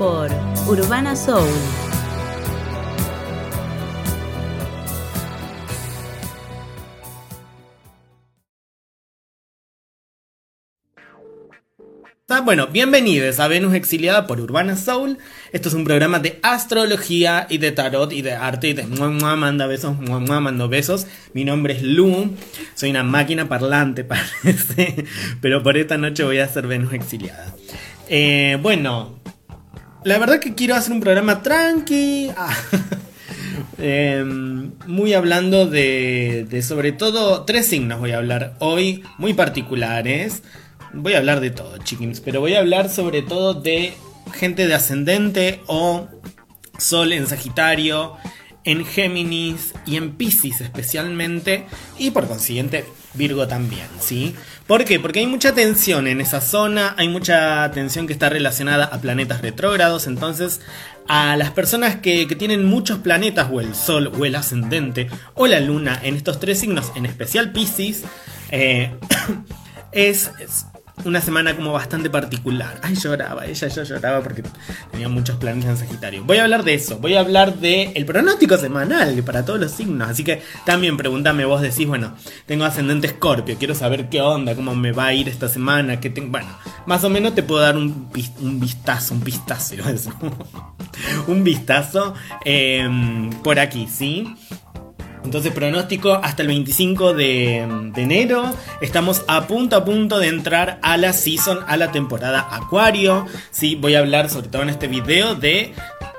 por Urbana Soul. Ah, Bueno, bienvenidos a Venus Exiliada por Urbana Soul. Esto es un programa de astrología y de tarot y de arte y de mua, mua, manda besos, mua, mua, mando besos. Mi nombre es Lu, soy una máquina parlante parece, pero por esta noche voy a hacer Venus Exiliada. Eh, bueno, la verdad que quiero hacer un programa tranqui. Ah, eh, muy hablando de, de sobre todo tres signos voy a hablar hoy, muy particulares. Voy a hablar de todo, chickens, pero voy a hablar sobre todo de gente de ascendente o sol en Sagitario, en Géminis y en Pisces especialmente, y por consiguiente Virgo también, ¿sí? ¿Por qué? Porque hay mucha tensión en esa zona, hay mucha tensión que está relacionada a planetas retrógrados, entonces a las personas que, tienen muchos planetas, o el Sol, o el ascendente, o la Luna, en estos tres signos, en especial Pisces, eh, es una semana como bastante particular. Ay, lloraba, ella yo lloraba porque tenía muchos planes en Sagitario. Voy a hablar de eso, voy a hablar de el pronóstico semanal para todos los signos. Así que también pregúntame, vos decís, bueno, tengo ascendente Escorpio, quiero saber qué onda, cómo me va a ir esta semana, qué tengo. Bueno, más o menos te puedo dar un, un vistazo, un vistazo, un vistazo eh, por aquí, ¿sí? Entonces, pronóstico hasta el 25 de, de enero. Estamos a punto a punto de entrar a la season, a la temporada Acuario. Sí, voy a hablar sobre todo en este video de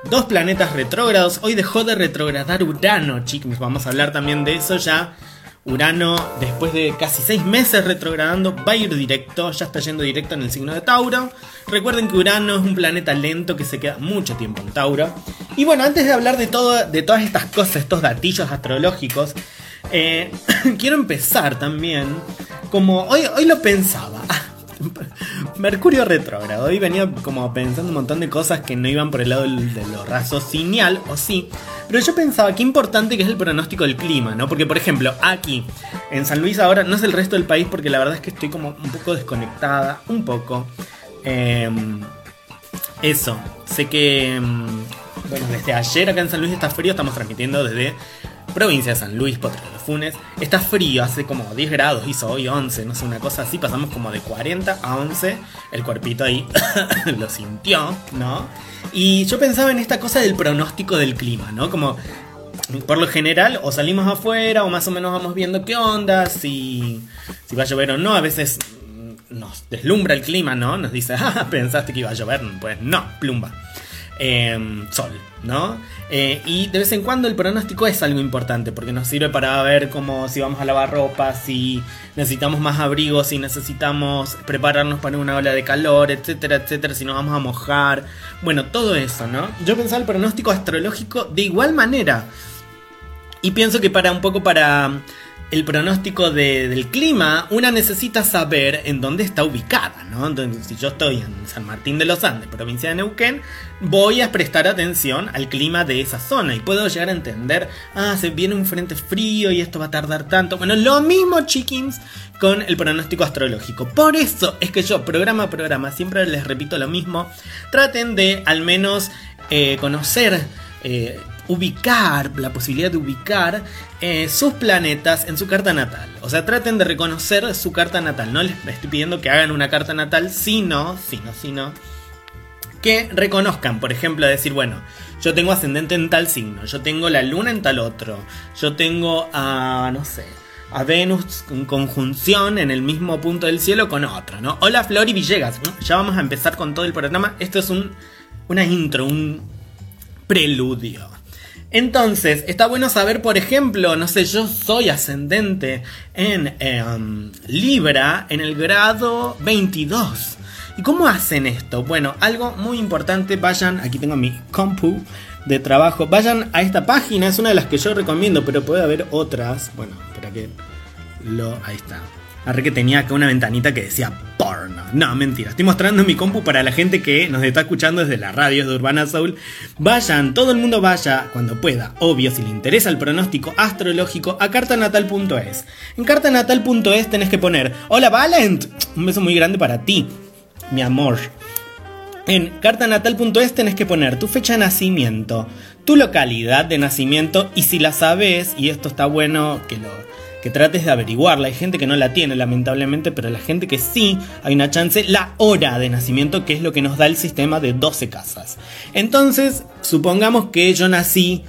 dos planetas retrógrados. Hoy dejó de retrogradar Urano, chicos. Vamos a hablar también de eso ya. Urano, después de casi seis meses retrogradando, va a ir directo, ya está yendo directo en el signo de Tauro. Recuerden que Urano es un planeta lento que se queda mucho tiempo en Tauro. Y bueno, antes de hablar de, todo, de todas estas cosas, estos datillos astrológicos, eh, quiero empezar también, como hoy, hoy lo pensaba. Mercurio retrógrado. Hoy venía como pensando un montón de cosas que no iban por el lado de lo raciocinial, o sí. Pero yo pensaba qué importante que es el pronóstico del clima, ¿no? Porque, por ejemplo, aquí, en San Luis ahora, no es el resto del país porque la verdad es que estoy como un poco desconectada, un poco. Em, eso, sé que, em, bueno, desde ayer acá en San Luis está frío, estamos transmitiendo desde provincia de San Luis, Potro de Funes. Está frío, hace como 10 grados, hizo hoy 11, no sé, una cosa así, pasamos como de 40 a 11, el cuerpito ahí lo sintió, ¿no? Y yo pensaba en esta cosa del pronóstico del clima, ¿no? Como por lo general, o salimos afuera, o más o menos vamos viendo qué onda, si, si va a llover o no. A veces nos deslumbra el clima, ¿no? Nos dice, ah, pensaste que iba a llover. Pues no, plumba. Eh, sol, ¿no? Eh, y de vez en cuando el pronóstico es algo importante porque nos sirve para ver cómo si vamos a lavar ropa, si necesitamos más abrigos, si necesitamos prepararnos para una ola de calor, etcétera, etcétera, si nos vamos a mojar. Bueno, todo eso, ¿no? Yo pensaba el pronóstico astrológico de igual manera. Y pienso que para un poco para el pronóstico de- del clima, una necesita saber en dónde está ubicada, ¿no? Entonces, si yo estoy en San Martín de los Andes, provincia de Neuquén, voy a prestar atención al clima de esa zona y puedo llegar a entender, ah, se viene un frente frío y esto va a tardar tanto. Bueno, lo mismo, chickens, con el pronóstico astrológico. Por eso es que yo, programa a programa, siempre les repito lo mismo, traten de al menos eh, conocer eh, ubicar, la posibilidad de ubicar eh, sus planetas en su carta natal. O sea, traten de reconocer su carta natal. No les estoy pidiendo que hagan una carta natal, sino, sino, sino, que reconozcan, por ejemplo, decir, bueno, yo tengo ascendente en tal signo, yo tengo la luna en tal otro, yo tengo a, no sé, a Venus en conjunción en el mismo punto del cielo con otro, ¿no? Hola Flori Villegas, ya vamos a empezar con todo el programa. Esto es un, una intro, un preludio. Entonces, está bueno saber, por ejemplo, no sé, yo soy ascendente en em, Libra en el grado 22. ¿Y cómo hacen esto? Bueno, algo muy importante, vayan, aquí tengo mi compu de trabajo, vayan a esta página, es una de las que yo recomiendo, pero puede haber otras. Bueno, para que lo... Ahí está. Arre que tenía acá una ventanita que decía porno. No, mentira. Estoy mostrando mi compu para la gente que nos está escuchando desde las radios de Urbana Soul. Vayan, todo el mundo vaya cuando pueda. Obvio, si le interesa el pronóstico astrológico, a cartanatal.es. En cartanatal.es tenés que poner: Hola Valent. Un beso muy grande para ti, mi amor. En cartanatal.es tenés que poner tu fecha de nacimiento, tu localidad de nacimiento y si la sabes, y esto está bueno que lo que trates de averiguarla. Hay gente que no la tiene, lamentablemente, pero la gente que sí, hay una chance, la hora de nacimiento, que es lo que nos da el sistema de 12 casas. Entonces, supongamos que yo nací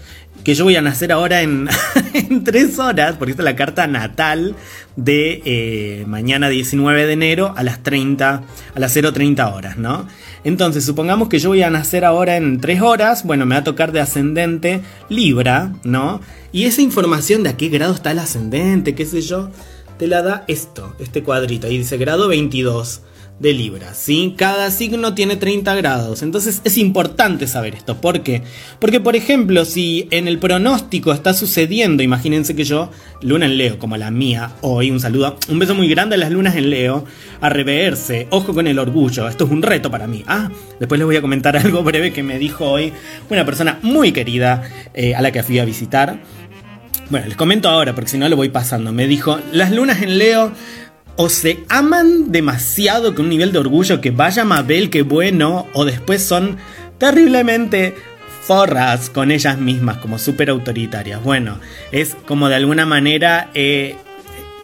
que yo voy a nacer ahora en, en tres horas, porque esta es la carta natal de eh, mañana 19 de enero a las 30, a las 0.30 horas, ¿no? Entonces, supongamos que yo voy a nacer ahora en tres horas, bueno, me va a tocar de ascendente Libra, ¿no? Y esa información de a qué grado está el ascendente, qué sé yo, te la da esto, este cuadrito, ahí dice grado 22 de Libra, ¿sí? Cada signo tiene 30 grados, entonces es importante saber esto. ¿Por qué? Porque, por ejemplo, si en el pronóstico está sucediendo, imagínense que yo, luna en Leo, como la mía, hoy, un saludo, un beso muy grande a las lunas en Leo, a reverse, ojo con el orgullo, esto es un reto para mí. Ah, después les voy a comentar algo breve que me dijo hoy una persona muy querida eh, a la que fui a visitar. Bueno, les comento ahora, porque si no lo voy pasando. Me dijo, las lunas en Leo o se aman demasiado con un nivel de orgullo que vaya Mabel, que bueno, o después son terriblemente forras con ellas mismas, como súper autoritarias. Bueno, es como de alguna manera eh,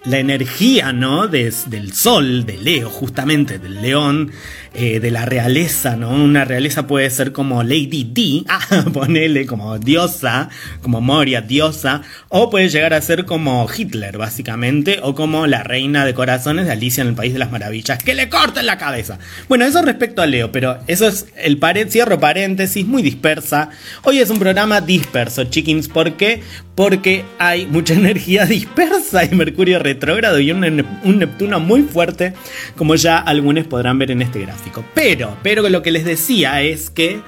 la energía, ¿no? del sol, de Leo, justamente, del león, eh, de la realeza, ¿no? Una realeza puede ser como Lady D, ah, ponele como diosa, como Moria, diosa, o puede llegar a ser como Hitler, básicamente, o como la reina de corazones de Alicia en el País de las Maravillas, que le corten la cabeza. Bueno, eso respecto a Leo, pero eso es el pared, cierro paréntesis, muy dispersa. Hoy es un programa disperso, chickens, ¿por qué? Porque hay mucha energía dispersa y Mercurio retrógrado y un, un Neptuno muy fuerte, como ya algunos podrán ver en este gráfico. Pero, pero lo que les decía es que...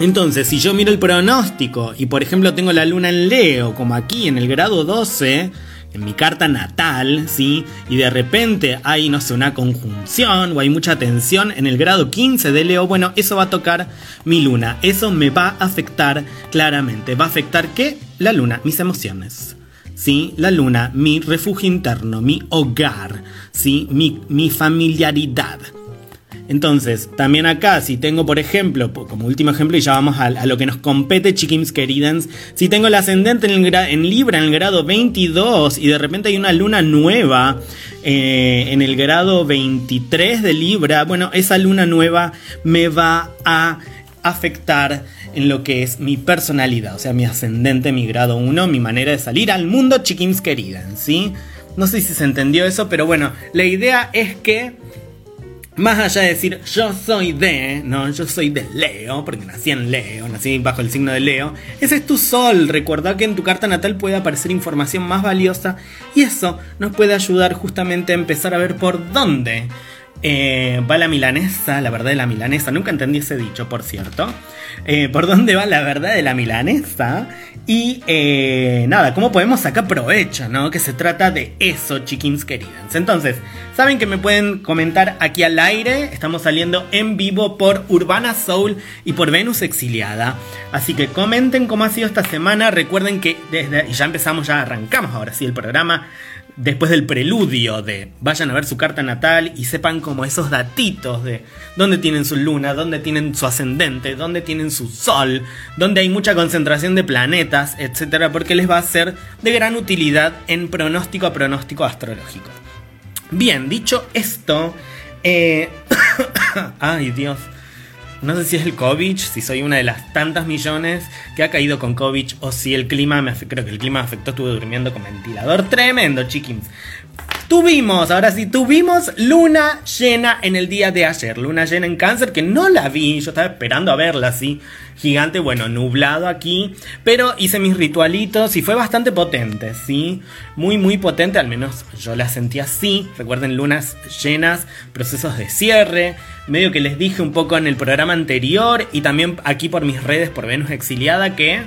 Entonces, si yo miro el pronóstico y por ejemplo tengo la luna en Leo, como aquí en el grado 12, en mi carta natal, ¿sí? Y de repente hay, no sé, una conjunción o hay mucha tensión en el grado 15 de Leo, bueno, eso va a tocar mi luna. Eso me va a afectar claramente. ¿Va a afectar qué? La luna, mis emociones. ¿Sí? La luna, mi refugio interno, mi hogar, ¿sí? Mi, mi familiaridad. Entonces, también acá, si tengo, por ejemplo, como último ejemplo, y ya vamos a, lo que nos compete, chiquims queridans, si tengo el ascendente en, Libra en el grado 22 y de repente hay una luna nueva eh, en el grado 23 de Libra, bueno, esa luna nueva me va a afectar en lo que es mi personalidad, o sea, mi ascendente, mi grado 1, mi manera de salir al mundo, chiquims queridans, ¿sí? No sé si se entendió eso, pero bueno, la idea es que más allá de decir yo soy de, no, yo soy de Leo, porque nací en Leo, nací bajo el signo de Leo, ese es tu sol. Recuerda que en tu carta natal puede aparecer información más valiosa y eso nos puede ayudar justamente a empezar a ver por dónde eh, va la milanesa, la verdad de la milanesa. Nunca entendí ese dicho, por cierto. Eh, por dónde va la verdad de la milanesa. Y eh, nada, cómo podemos sacar provecho, ¿no? Que se trata de eso, chickens queridas. Entonces, saben que me pueden comentar aquí al aire. Estamos saliendo en vivo por Urbana Soul y por Venus Exiliada. Así que comenten cómo ha sido esta semana. Recuerden que desde. Y ya empezamos, ya arrancamos ahora sí el programa después del preludio de vayan a ver su carta natal y sepan como esos datitos de dónde tienen su luna, dónde tienen su ascendente, dónde tienen su sol, dónde hay mucha concentración de planetas, etcétera, porque les va a ser de gran utilidad en pronóstico a pronóstico astrológico. Bien, dicho esto, eh... ay Dios, no sé si es el COVID, si soy una de las tantas millones que ha caído con COVID o si el clima me afectó. Creo que el clima me afectó, estuve durmiendo con ventilador. Tremendo, chiquins. Tuvimos, ahora sí, tuvimos luna llena en el día de ayer. Luna llena en cáncer, que no la vi, yo estaba esperando a verla así, gigante, bueno, nublado aquí. Pero hice mis ritualitos y fue bastante potente, ¿sí? Muy, muy potente, al menos yo la sentí así. Recuerden, lunas llenas, procesos de cierre. Medio que les dije un poco en el programa anterior y también aquí por mis redes por Venus Exiliada que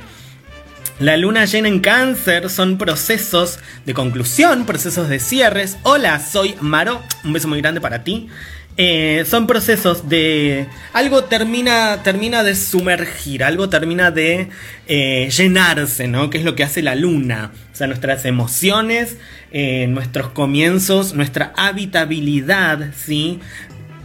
la luna llena en cáncer son procesos de conclusión, procesos de cierres. Hola, soy Maro, un beso muy grande para ti. Eh, son procesos de... Algo termina, termina de sumergir, algo termina de eh, llenarse, ¿no? Que es lo que hace la luna. O sea, nuestras emociones, eh, nuestros comienzos, nuestra habitabilidad, ¿sí?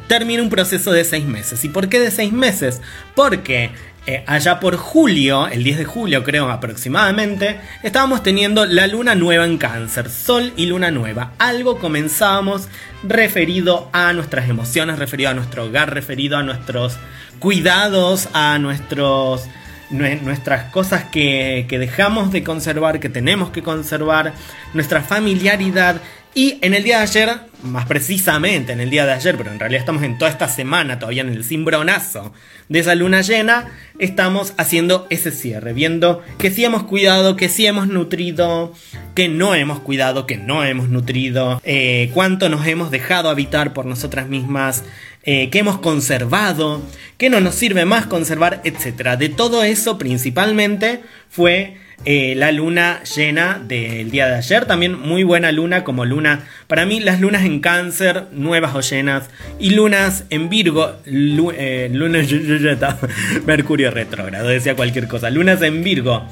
termina un proceso de seis meses. ¿Y por qué de seis meses? Porque eh, allá por julio, el 10 de julio creo aproximadamente, estábamos teniendo la luna nueva en cáncer, sol y luna nueva. Algo comenzábamos referido a nuestras emociones, referido a nuestro hogar, referido a nuestros cuidados, a nuestros nuestras cosas que, que, dejamos de conservar, que tenemos que conservar, nuestra familiaridad. Y en el día de ayer, más precisamente en el día de ayer, pero en realidad estamos en toda esta semana todavía en el cimbronazo de esa luna llena, estamos haciendo ese cierre, viendo que sí hemos cuidado, que sí hemos nutrido, que no hemos cuidado, que no hemos nutrido, eh, cuánto nos hemos dejado habitar por nosotras mismas, eh, que hemos conservado, que no nos sirve más conservar, etc. De todo eso principalmente fue eh, la luna llena del día de ayer. También muy buena luna como luna. Para mí las lunas en cáncer, nuevas o llenas. Y lunas en Virgo. Eh, lunas... Mercurio retrógrado, decía cualquier cosa. Lunas en Virgo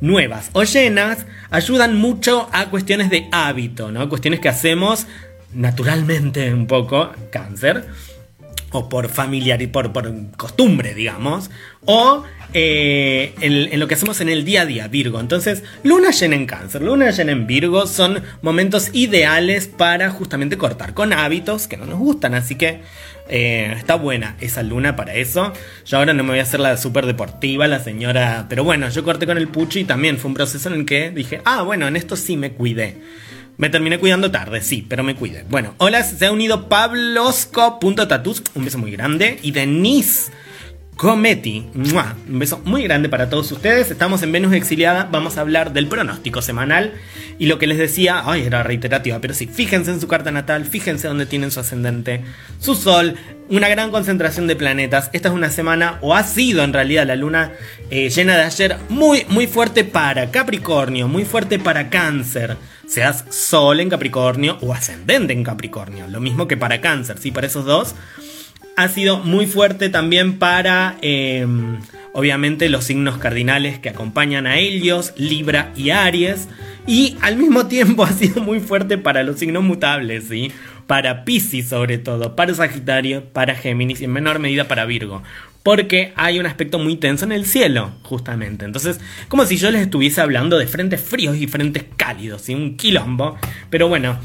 nuevas o llenas ayudan mucho a cuestiones de hábito, ¿no? Cuestiones que hacemos naturalmente un poco, cáncer o por familiar y por, por costumbre, digamos, o eh, en, lo que hacemos en el día a día, Virgo. Entonces, luna llena en cáncer, luna llena en Virgo son momentos ideales para justamente cortar con hábitos que no nos gustan, así que eh, está buena esa luna para eso. Yo ahora no me voy a hacer la super deportiva, la señora, pero bueno, yo corté con el pucho y también fue un proceso en el que dije, ah, bueno, en esto sí me cuidé. Me terminé cuidando tarde, sí, pero me cuidé. Bueno, hola, se ha unido Pablosco.tatus, un beso muy grande. Y Denise Cometti, un beso muy grande para todos ustedes. Estamos en Venus Exiliada, vamos a hablar del pronóstico semanal. Y lo que les decía, ay, era reiterativa, pero sí, fíjense en su carta natal, fíjense dónde tienen su ascendente, su sol, una gran concentración de planetas. Esta es una semana, o ha sido en realidad la luna eh, llena de ayer, muy, muy fuerte para Capricornio, muy fuerte para Cáncer seas Sol en Capricornio o ascendente en Capricornio. Lo mismo que para Cáncer, ¿sí? Para esos dos. Ha sido muy fuerte también para, em, obviamente, los signos cardinales que acompañan a ellos, Libra y Aries. Y al mismo tiempo ha sido muy fuerte para los signos mutables, ¿sí? Para Pisces sobre todo, para Sagitario, para Géminis y en menor medida para Virgo porque hay un aspecto muy tenso en el cielo, justamente. Entonces, como si yo les estuviese hablando de frentes fríos y frentes cálidos, y un quilombo. Pero bueno,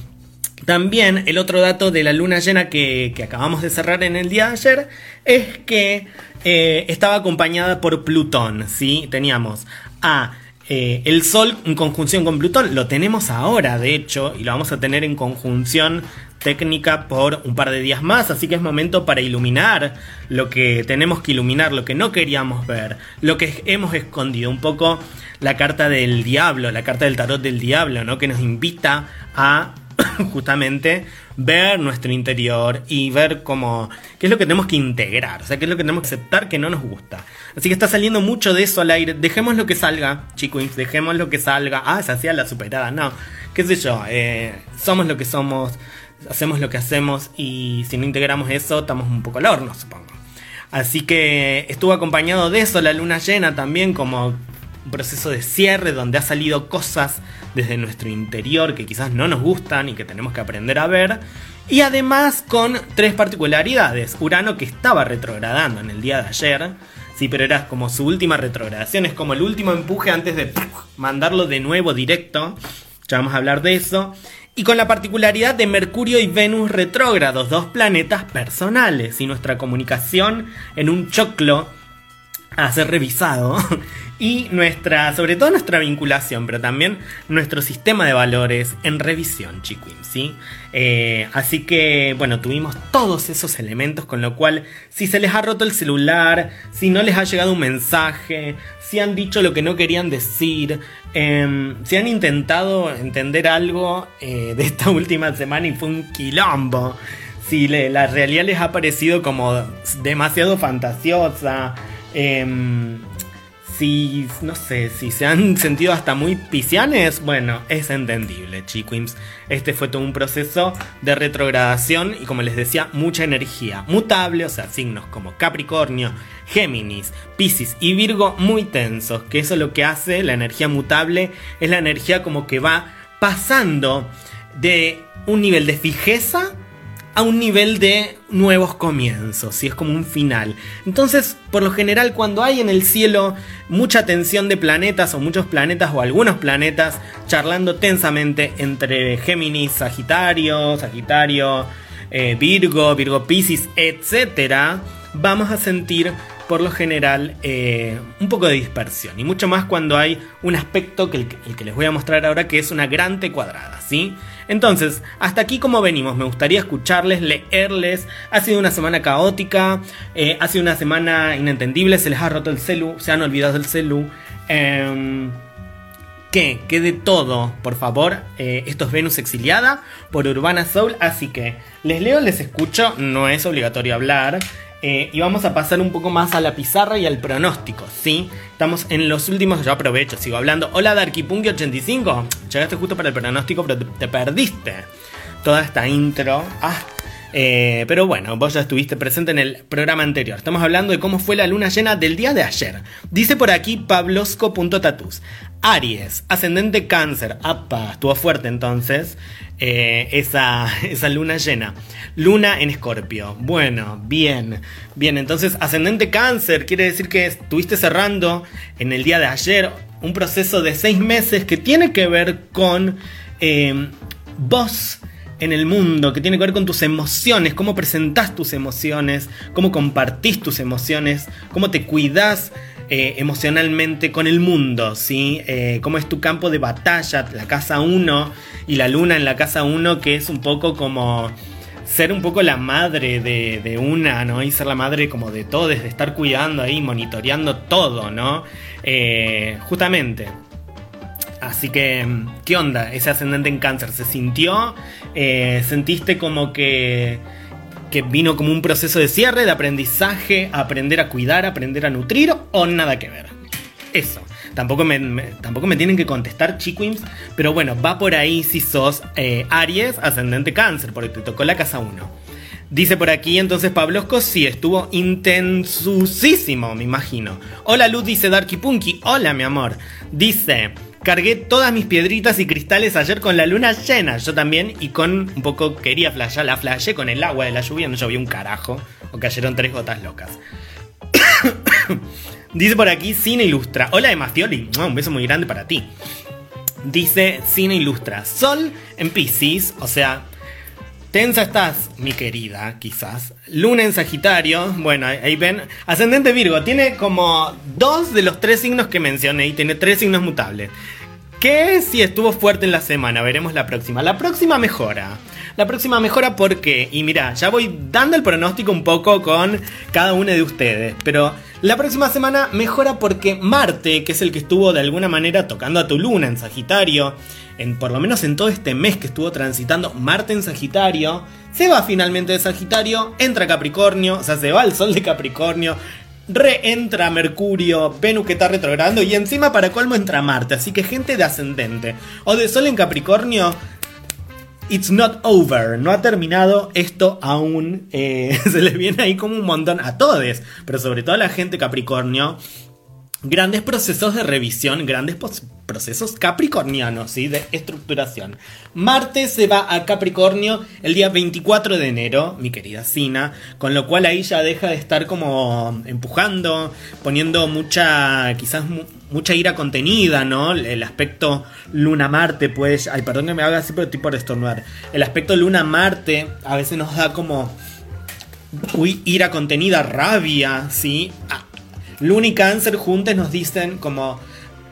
también el otro dato de la luna llena que, acabamos de cerrar en el día de ayer es que eh, estaba acompañada por Plutón, ¿sí? Teníamos a... Eh, el Sol en conjunción con Plutón lo tenemos ahora, de hecho, y lo vamos a tener en conjunción técnica por un par de días más, así que es momento para iluminar lo que tenemos que iluminar, lo que no queríamos ver, lo que hemos escondido, un poco la carta del diablo, la carta del tarot del diablo, ¿no? Que nos invita a justamente ver nuestro interior y ver cómo qué es lo que tenemos que integrar, o sea, qué es lo que tenemos que aceptar que no nos gusta. Así que está saliendo mucho de eso al aire. Dejemos lo que salga, chicos, dejemos lo que salga. Ah, se hacía la superada, no. Qué sé yo, eh, somos lo que somos hacemos lo que hacemos y si no integramos eso estamos un poco al supongo. Así que estuvo acompañado de eso la luna llena también como un proceso de cierre donde ha salido cosas desde nuestro interior que quizás no nos gustan y que tenemos que aprender a ver. Y además con tres particularidades. Urano que estaba retrogradando en el día de ayer. Sí, pero era como su última retrogradación. Es como el último empuje antes de mandarlo de nuevo directo. Ya vamos a hablar de eso y con la particularidad de Mercurio y Venus retrógrados, dos planetas personales, y nuestra comunicación en un choclo a ser revisado y nuestra, sobre todo nuestra vinculación, pero también nuestro sistema de valores en revisión, chiquim, ¿sí? Eh, así que, bueno, tuvimos todos esos elementos, con lo cual, si se les ha roto el celular, si no les ha llegado un mensaje, si han dicho lo que no querían decir, em, si han intentado entender algo eh, de esta última semana y fue un quilombo, si la realidad les ha parecido como demasiado fantasiosa, em, si, no sé, si se han sentido hasta muy piscianes, bueno, es entendible, chiquims. Este fue todo un proceso de retrogradación y como les decía, mucha energía mutable, o sea, signos como Capricornio, Géminis, Piscis y Virgo muy tensos, que eso lo que hace la energía mutable es la energía como que va pasando de un nivel de fijeza a un nivel de nuevos comienzos, y es como un final. Entonces, por lo general, cuando hay en el cielo mucha tensión de planetas o muchos planetas o algunos planetas charlando tensamente entre Géminis, Sagitario, Sagitario, eh, Virgo, Virgo Pisces, etc., vamos a sentir por lo general eh, un poco de dispersión y mucho más cuando hay un aspecto que el, que les voy a mostrar ahora que es una gran cuadrada, ¿sí? Entonces, hasta aquí como venimos, me gustaría escucharles, leerles, ha sido una semana caótica, eh, ha sido una semana inentendible, se les ha roto el celu, se han olvidado del celu. Eh, ¿Qué? Que de todo, por favor, eh, esto es Venus exiliada por Urbana Soul, así que les leo, les escucho, no es obligatorio hablar. Eh, y vamos a pasar un poco más a la pizarra y al pronóstico, ¿sí? Estamos en los últimos, yo aprovecho, sigo hablando. Hola Darkypunky85, llegaste justo para el pronóstico, pero te, perdiste toda esta intro. Ah, eh, pero bueno, vos ya estuviste presente en el programa anterior. Estamos hablando de cómo fue la luna llena del día de ayer. Dice por aquí pablosco.tatus. Aries, ascendente cáncer. Apa, estuvo fuerte entonces. Eh, esa, esa luna llena. Luna en escorpio. Bueno, bien. Bien, entonces ascendente cáncer quiere decir que estuviste cerrando en el día de ayer un proceso de seis meses que tiene que ver con eh, vos en el mundo, que tiene que ver con tus emociones, cómo presentás tus emociones, cómo compartís tus emociones, cómo te cuidás eh, emocionalmente con el mundo, ¿sí? Eh, cómo es tu campo de batalla, la casa 1 y la luna en la casa 1, que es un poco como ser un poco la madre de, una, ¿no? Y ser la madre como de todo, de estar cuidando ahí, monitoreando todo, ¿no? Eh, justamente. Así que, ¿qué onda ese ascendente en cáncer? ¿Se sintió? ¿Sentiste como que que vino como un proceso de cierre, de aprendizaje, aprender a cuidar, aprender a nutrir o nada que ver. Eso. Tampoco me, tampoco me tienen que contestar chiquims, pero bueno, va por ahí si sos eh, Aries, ascendente cáncer, porque te tocó la casa 1. Dice por aquí entonces Pablosco, sí, estuvo intensísimo, me imagino. Hola Luz, dice Darky Punky. Hola, mi amor. Dice, Cargué todas mis piedritas y cristales ayer con la luna llena. Yo también, y con un poco quería flashear, la flashé con el agua de la lluvia, no llovió un carajo. O cayeron tres gotas locas. Dice por aquí Cine Ilustra. Hola de Mastioli. Un beso muy grande para ti. Dice Cine Ilustra. Sol en Pisces, o sea, Tensa estás, mi querida, quizás. Luna en Sagitario, bueno, ahí ven. Ascendente Virgo, tiene como dos de los tres signos que mencioné y tiene tres signos mutables. ¿Qué si estuvo fuerte en la semana? Veremos la próxima. La próxima mejora. La próxima mejora porque, y mira, ya voy dando el pronóstico un poco con cada uno de ustedes, pero la próxima semana mejora porque Marte, que es el que estuvo de alguna manera tocando a tu luna en Sagitario, en, por lo menos en todo este mes que estuvo transitando Marte en Sagitario, se va finalmente de Sagitario, entra Capricornio, o sea, se va el Sol de Capricornio, reentra Mercurio, Venus que está retrogradando y encima para colmo entra Marte, así que gente de ascendente. O de Sol en Capricornio, it's not over, no ha terminado esto aún, eh, se les viene ahí como un montón a todos, pero sobre todo a la gente Capricornio grandes procesos de revisión, grandes procesos capricornianos, ¿sí? De estructuración. Marte se va a Capricornio el día 24 de enero, mi querida Sina, con lo cual ahí ya deja de estar como empujando, poniendo mucha, quizás mucha ira contenida, ¿no? El aspecto Luna-Marte, pues, ay, perdón que me haga así, pero estoy por estornudar. El aspecto Luna-Marte a veces nos da como... Uy, ira contenida, rabia, ¿sí? Luna y Cáncer juntos nos dicen como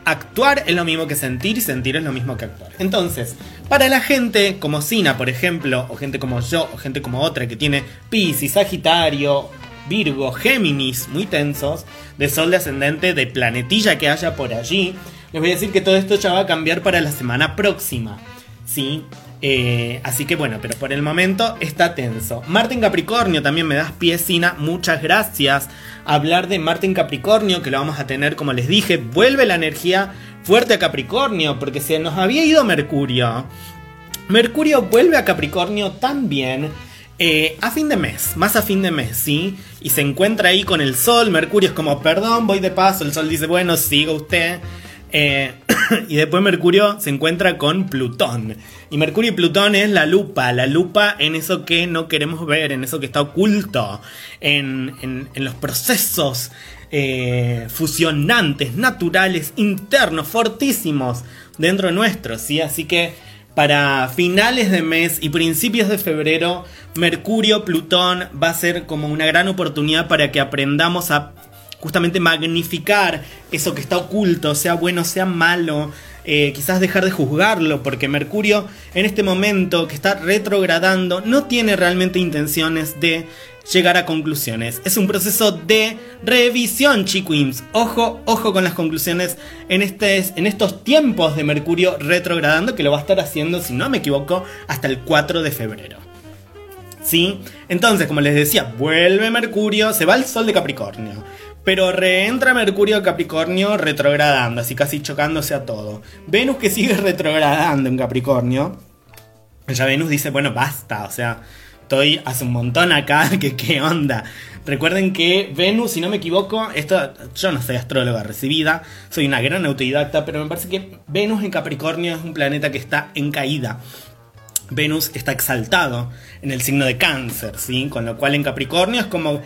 actuar es lo mismo que sentir y sentir es lo mismo que actuar. Entonces, para la gente como Sina, por ejemplo, o gente como yo, o gente como otra que tiene Pisces, Sagitario, Virgo, Géminis, muy tensos, de Sol de ascendente, de planetilla que haya por allí, les voy a decir que todo esto ya va a cambiar para la semana próxima. ¿Sí? Eh, así que bueno, pero por el momento está tenso. Marte en Capricornio también me das piecina. Muchas gracias. Hablar de Marte en Capricornio, que lo vamos a tener, como les dije, vuelve la energía fuerte a Capricornio, porque se nos había ido Mercurio. Mercurio vuelve a Capricornio también. Eh, a fin de mes, más a fin de mes, ¿sí? Y se encuentra ahí con el Sol. Mercurio es como, perdón, voy de paso. El Sol dice, bueno, siga usted. Eh, y después Mercurio se encuentra con Plutón. Y Mercurio y Plutón es la lupa, la lupa en eso que no queremos ver, en eso que está oculto, en, los procesos eh, fusionantes, naturales, internos, fortísimos dentro de nuestro, ¿sí? Así que para finales de mes y principios de febrero, Mercurio, Plutón va a ser como una gran oportunidad para que aprendamos a justamente magnificar eso que está oculto, sea bueno, sea malo, eh, quizás dejar de juzgarlo, porque Mercurio en este momento que está retrogradando no tiene realmente intenciones de llegar a conclusiones. Es un proceso de revisión, chiquims. Ojo, ojo con las conclusiones en, este, en estos tiempos de Mercurio retrogradando, que lo va a estar haciendo, si no me equivoco, hasta el 4 de febrero. ¿Sí? Entonces, como les decía, vuelve Mercurio, se va el Sol de Capricornio. Pero reentra Mercurio Capricornio retrogradando, así casi chocándose a todo. Venus que sigue retrogradando en Capricornio. Ya Venus dice, bueno, basta, o sea, estoy hace un montón acá, que qué onda. Recuerden que Venus, si no me equivoco, esto yo no soy astróloga recibida, soy una gran autodidacta, pero me parece que Venus en Capricornio es un planeta que está en caída. Venus está exaltado en el signo de cáncer, ¿sí? Con lo cual en Capricornio es como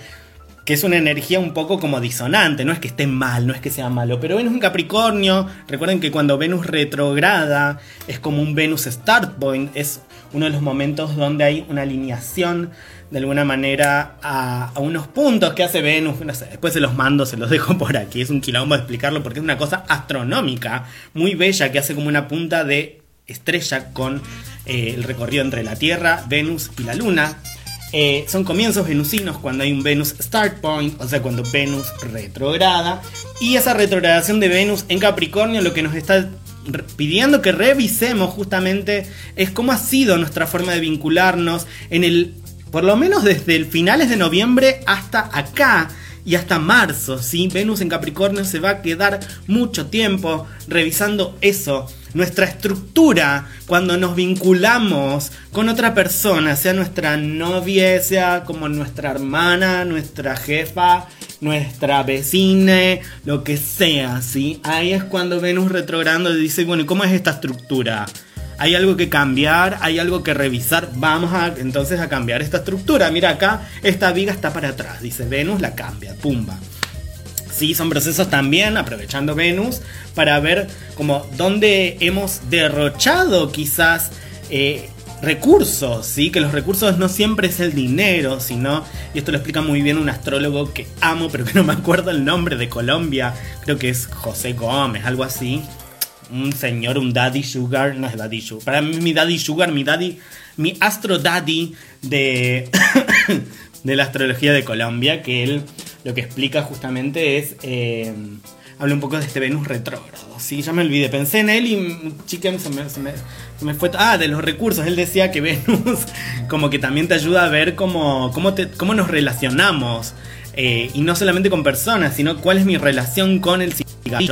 que es una energía un poco como disonante, no es que esté mal, no es que sea malo, pero Venus en Capricornio, recuerden que cuando Venus retrograda es como un Venus start point, es uno de los momentos donde hay una alineación de alguna manera a, unos puntos que hace Venus, no sé, después se los mando, se los dejo por aquí, es un quilombo explicarlo porque es una cosa astronómica, muy bella, que hace como una punta de estrella con eh, el recorrido entre la Tierra, Venus y la Luna, eh, son comienzos venusinos cuando hay un Venus Start Point, o sea, cuando Venus retrograda. Y esa retrogradación de Venus en Capricornio lo que nos está pidiendo que revisemos justamente es cómo ha sido nuestra forma de vincularnos en el, por lo menos desde el finales de noviembre hasta acá y hasta marzo, ¿sí? Venus en Capricornio se va a quedar mucho tiempo revisando eso, nuestra estructura cuando nos vinculamos con otra persona, sea nuestra novia, sea como nuestra hermana, nuestra jefa, nuestra vecina, lo que sea, ¿sí? Ahí es cuando Venus retrogrando dice, bueno, ¿y cómo es esta estructura? hay algo que cambiar, hay algo que revisar, vamos a entonces a cambiar esta estructura. Mira acá, esta viga está para atrás, dice Venus, la cambia, pumba. Sí, son procesos también, aprovechando Venus, para ver como dónde hemos derrochado quizás eh, recursos, ¿sí? Que los recursos no siempre es el dinero, sino, y esto lo explica muy bien un astrólogo que amo, pero que no me acuerdo el nombre de Colombia, creo que es José Gómez, algo así un señor, un daddy sugar, no es daddy sugar. Para mí mi daddy sugar, mi daddy, mi astro daddy de, de la astrología de Colombia, que él lo que explica justamente es, eh, habla un poco de este Venus retrógrado. Sí, ya me olvidé, pensé en él y chicken se me, se me, fue... Ah, de los recursos, él decía que Venus como que también te ayuda a ver cómo, cómo, te, cómo nos relacionamos. Eh, y no solamente con personas, sino cuál es mi relación con el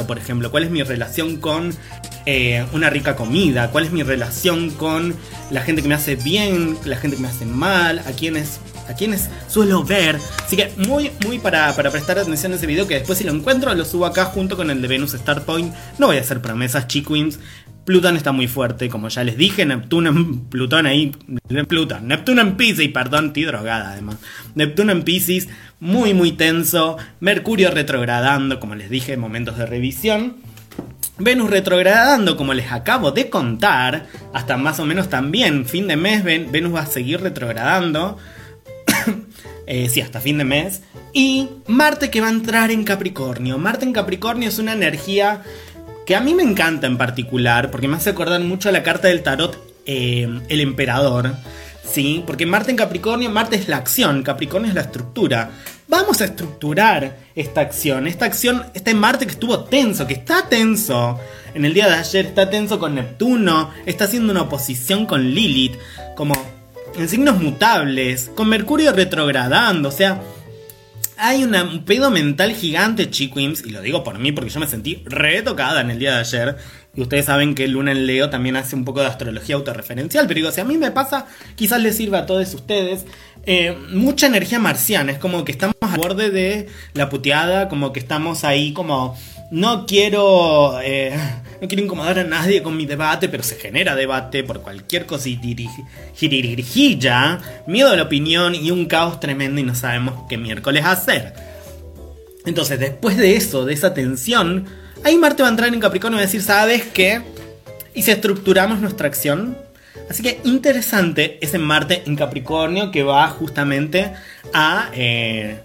por ejemplo, cuál es mi relación con eh, una rica comida, cuál es mi relación con la gente que me hace bien, la gente que me hace mal, a quienes a quienes suelo ver. Así que muy, muy para, prestar atención a ese video, que después si lo encuentro lo subo acá junto con el de Venus Star Point. No voy a hacer promesas, chiquins. Plutón está muy fuerte, como ya les dije, Neptuno en Plutón ahí, Plutón, Neptuno en Pisces, perdón, estoy drogada además. Neptuno en Pisces, muy muy tenso, Mercurio retrogradando, como les dije, momentos de revisión. Venus retrogradando, como les acabo de contar, hasta más o menos también fin de mes Venus va a seguir retrogradando. eh, sí, hasta fin de mes. Y Marte que va a entrar en Capricornio. Marte en Capricornio es una energía que a mí me encanta en particular, porque me hace acordar mucho a la carta del tarot eh, El Emperador, ¿sí? Porque Marte en Capricornio, Marte es la acción, Capricornio es la estructura. Vamos a estructurar esta acción, esta acción, este Marte que estuvo tenso, que está tenso. En el día de ayer está tenso con Neptuno, está haciendo una oposición con Lilith, como en signos mutables, con Mercurio retrogradando, o sea, hay un pedo mental gigante, chiquims, y lo digo por mí porque yo me sentí retocada en el día de ayer. Y ustedes saben que Luna en Leo también hace un poco de astrología autorreferencial, pero digo, si a mí me pasa, quizás les sirva a todos ustedes. Eh, mucha energía marciana, es como que estamos a borde de la puteada, como que estamos ahí como, no quiero... Eh, no quiero incomodar a nadie con mi debate, pero se genera debate por cualquier cosita, miedo a la opinión y un caos tremendo y no sabemos qué miércoles hacer. Entonces, después de eso, de esa tensión, ahí Marte va a entrar en Capricornio y va a decir, ¿sabes qué? Y si estructuramos nuestra acción, Así que interesante ese Marte en Capricornio que va justamente a eh,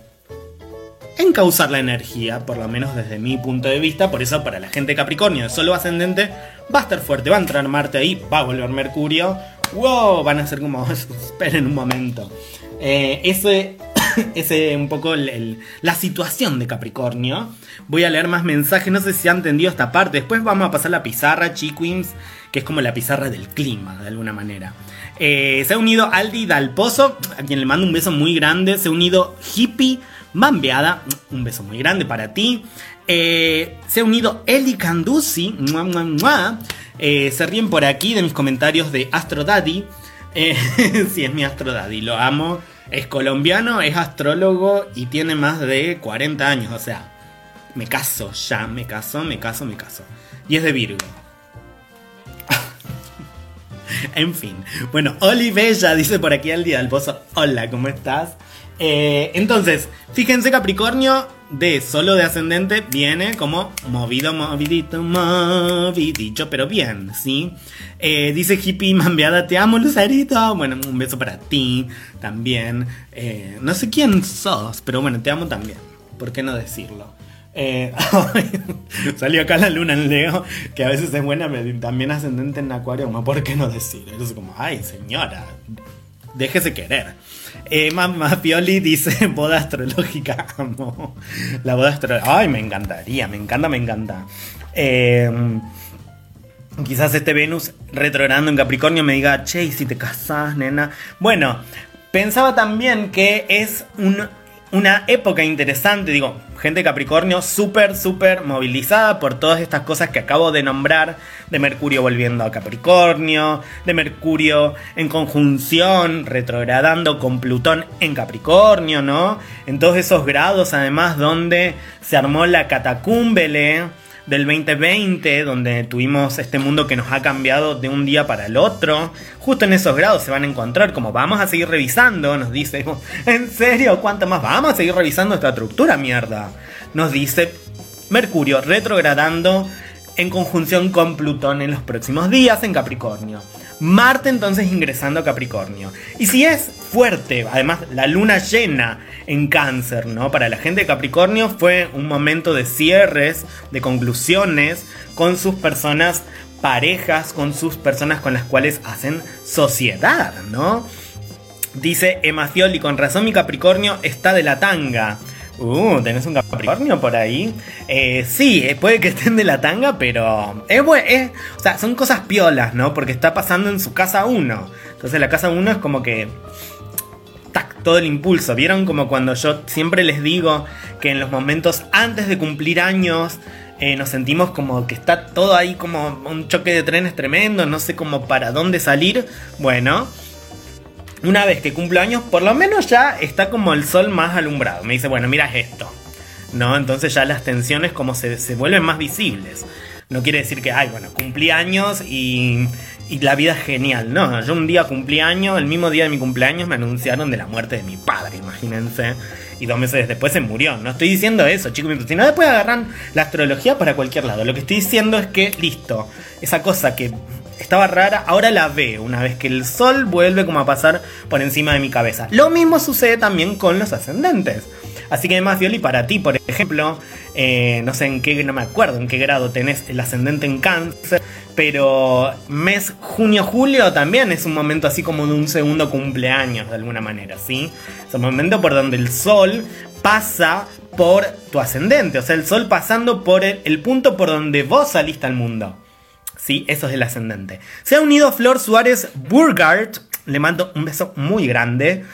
encauzar la energía, por lo menos desde mi punto de vista. Por eso para la gente Capricornio de solo ascendente va a estar fuerte, va a entrar Marte ahí, va a volver Mercurio. ¡Wow! Van a ser como, esperen un momento. Eh, ese ese un poco la situación de Capricornio. Voy a leer más mensajes, no sé si han entendido esta parte. Después vamos a pasar la pizarra, Chiquins, que es como la pizarra del clima, de alguna manera. Eh, se ha unido Aldi Dalpozo, a quien le mando un beso muy grande. Se ha unido Hippie Mambeada, un beso muy grande para ti. Eh, se ha unido Eli Candusi, eh, se ríen por aquí de mis comentarios de Astro Daddy. sí, es mi Astro Daddy, lo amo. Es colombiano, es astrólogo y tiene más de 40 años. O sea, me caso ya, me caso, me caso, me caso. Y es de Virgo. en fin. Bueno, Oli Bella dice por aquí al día del pozo. Hola, ¿cómo estás? Eh, entonces, fíjense Capricornio de solo de ascendente viene como movido, movidito, movidito, pero bien, ¿sí? Eh, dice hippie mambeada, te amo Lucerito. Bueno, un beso para ti también. Eh, no sé quién sos, pero bueno, te amo también. ¿Por qué no decirlo? Salió acá la luna en Leo, que a veces es buena, pero también ascendente en Acuario, ¿por qué no decir? Es como, ay señora, déjese querer. Eh, Mamá Pioli dice boda astrológica. Amo. La boda astrológica. Ay, me encantaría, me encanta, me encanta. Em, quizás este Venus retrogradando en Capricornio me diga, che, si te casas, nena. Bueno, pensaba también que es un una época interesante, digo, gente Capricornio súper, súper movilizada por todas estas cosas que acabo de nombrar, de Mercurio volviendo a Capricornio, de Mercurio en conjunción, retrogradando con Plutón en Capricornio, ¿no? En todos esos grados, además, donde se armó la catacumbele del 2020, donde tuvimos este mundo que nos ha cambiado de un día para el otro. Justo en esos grados se van a encontrar, como vamos a seguir revisando, nos dice, ¿en serio? ¿Cuánto más? Vamos a seguir revisando esta estructura, mierda. Nos dice Mercurio retrogradando en conjunción con Plutón en los próximos días en Capricornio. Marte entonces ingresando a Capricornio. Y si es fuerte, además la luna llena en cáncer, ¿no? Para la gente de Capricornio fue un momento de cierres, de conclusiones con sus personas parejas, con sus personas con las cuales hacen sociedad, ¿no? Dice Emacioli, con razón mi Capricornio está de la tanga. Uh, ¿tenés un Capricornio por ahí? Eh, sí, eh, puede que estén de la tanga, pero es, es, o sea, son cosas piolas, ¿no? Porque está pasando en su casa 1. Entonces la casa 1 es como que tac, todo el impulso. ¿Vieron como cuando yo siempre les digo que en los momentos antes de cumplir años eh, nos sentimos como que está todo ahí como un choque de trenes tremendo, no sé cómo para dónde salir? Bueno, una vez que cumplo años, por lo menos ya está como el sol más alumbrado. Me dice, bueno, mira esto. ¿No? Entonces ya las tensiones como se, se vuelven más visibles. No quiere decir que, ay, bueno, cumplí años y, y la vida es genial. No, yo un día cumplí años, el mismo día de mi cumpleaños me anunciaron de la muerte de mi padre, imagínense. Y dos meses después se murió. No estoy diciendo eso, chicos. Si no, después agarran la astrología para cualquier lado. Lo que estoy diciendo es que, listo, esa cosa que estaba rara, ahora la veo una vez que el sol vuelve como a pasar por encima de mi cabeza. Lo mismo sucede también con los ascendentes. Así que además, Violi, para ti, por ejemplo, eh, no sé en qué, no me acuerdo en qué grado tenés el ascendente en cáncer, pero mes junio-julio también es un momento así como de un segundo cumpleaños, de alguna manera, ¿sí? Es un momento por donde el sol pasa por tu ascendente, o sea, el sol pasando por el punto por donde vos saliste al mundo. Sí, eso es el ascendente. Se ha unido Flor Suárez Burgard. Le mando un beso muy grande.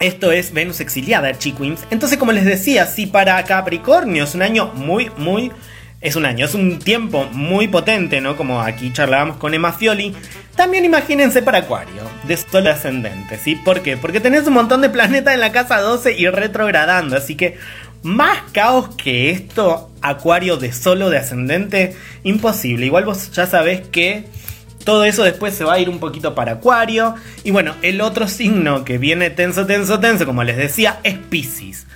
Esto es Venus exiliada, Chiquins. Entonces, como les decía, si para Capricornio es un año muy, muy. Es un año, es un tiempo muy potente, ¿no? Como aquí charlábamos con Emma Fioli. También imagínense para Acuario, de sol ascendente, ¿sí? ¿Por qué? Porque tenés un montón de planetas en la casa 12 y retrogradando, así que Más caos que esto, Acuario de solo de ascendente, imposible. Igual vos ya sabés que todo eso después se va a ir un poquito para Acuario. Y bueno, el otro signo que viene tenso, tenso, tenso, como les decía, es Pisces.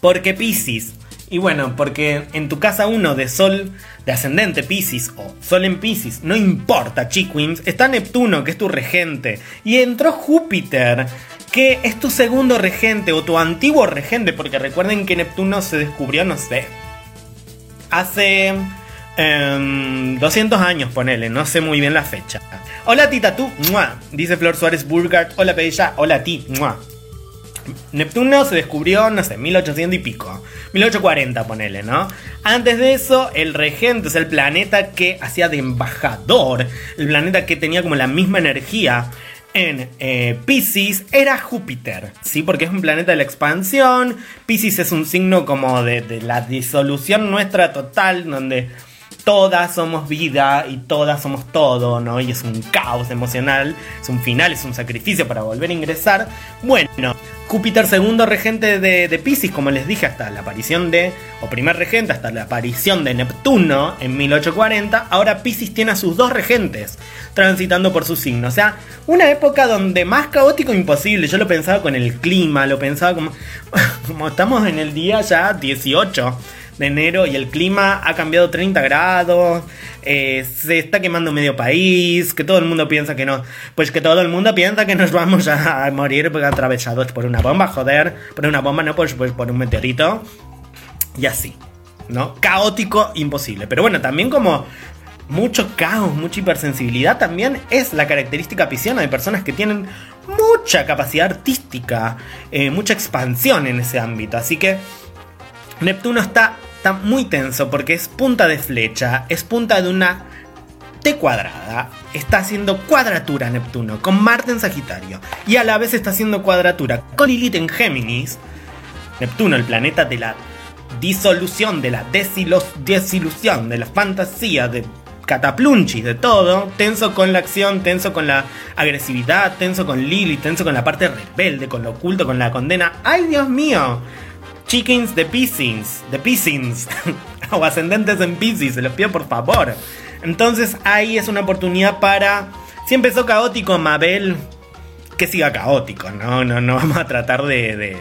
Porque Pisces y bueno, porque en tu casa 1 de Sol de ascendente Pisces o Sol en Pisces, no importa, Chiquins, está Neptuno, que es tu regente, y entró Júpiter, que es tu segundo regente o tu antiguo regente, porque recuerden que Neptuno se descubrió, no sé, hace 200 em, años, ponele, no sé muy bien la fecha. Hola tita, tú, dice Flor Suárez Burgard, hola Bella, hola ti, Neptuno se descubrió, no sé, 1800 y pico. 1840, ponele, ¿no? Antes de eso, el regente, es el planeta que hacía de embajador, el planeta que tenía como la misma energía en eh, Pisces era Júpiter, ¿sí? Porque es un planeta de la expansión. Pisces es un signo como de, de la disolución nuestra total, donde todas somos vida y todas somos todo, ¿no? Y es un caos emocional, es un final, es un sacrificio para volver a ingresar. Bueno, Júpiter segundo regente de, de Pisces, como les dije, hasta la aparición de, o primer regente, hasta la aparición de Neptuno en 1840, ahora Pisces tiene a sus dos regentes transitando por su signo. O sea, una época donde más caótico imposible. Yo lo pensaba con el clima, lo pensaba como, como estamos en el día ya 18 de enero y el clima ha cambiado 30 grados, eh, se está quemando medio país, que todo el mundo piensa que no, pues que todo el mundo piensa que nos vamos a morir atravesados por una bomba, joder, por una bomba, no, pues, pues por un meteorito, y así, ¿no? Caótico, imposible. Pero bueno, también como mucho caos, mucha hipersensibilidad también es la característica pisciana de personas que tienen mucha capacidad artística, eh, mucha expansión en ese ámbito. Así que Neptuno está está muy tenso porque es punta de flecha, es punta de una T cuadrada, está haciendo cuadratura Neptuno con Marte en Sagitario y a la vez está haciendo cuadratura con Lilith en Géminis. Neptuno, el planeta de la disolución, de la desilusión, de la fantasía, de cataplunchis, de todo, tenso con la acción, tenso con la agresividad, tenso con Lilith, tenso con la parte rebelde, con lo oculto, con la condena. ¡Ay, Dios mío! Chickens de Pisces, de Pisces, o ascendentes en Pisces, se los pido por favor. Entonces ahí es una oportunidad para, si empezó caótico Mabel, que siga caótico, no, no, no vamos a tratar de, de,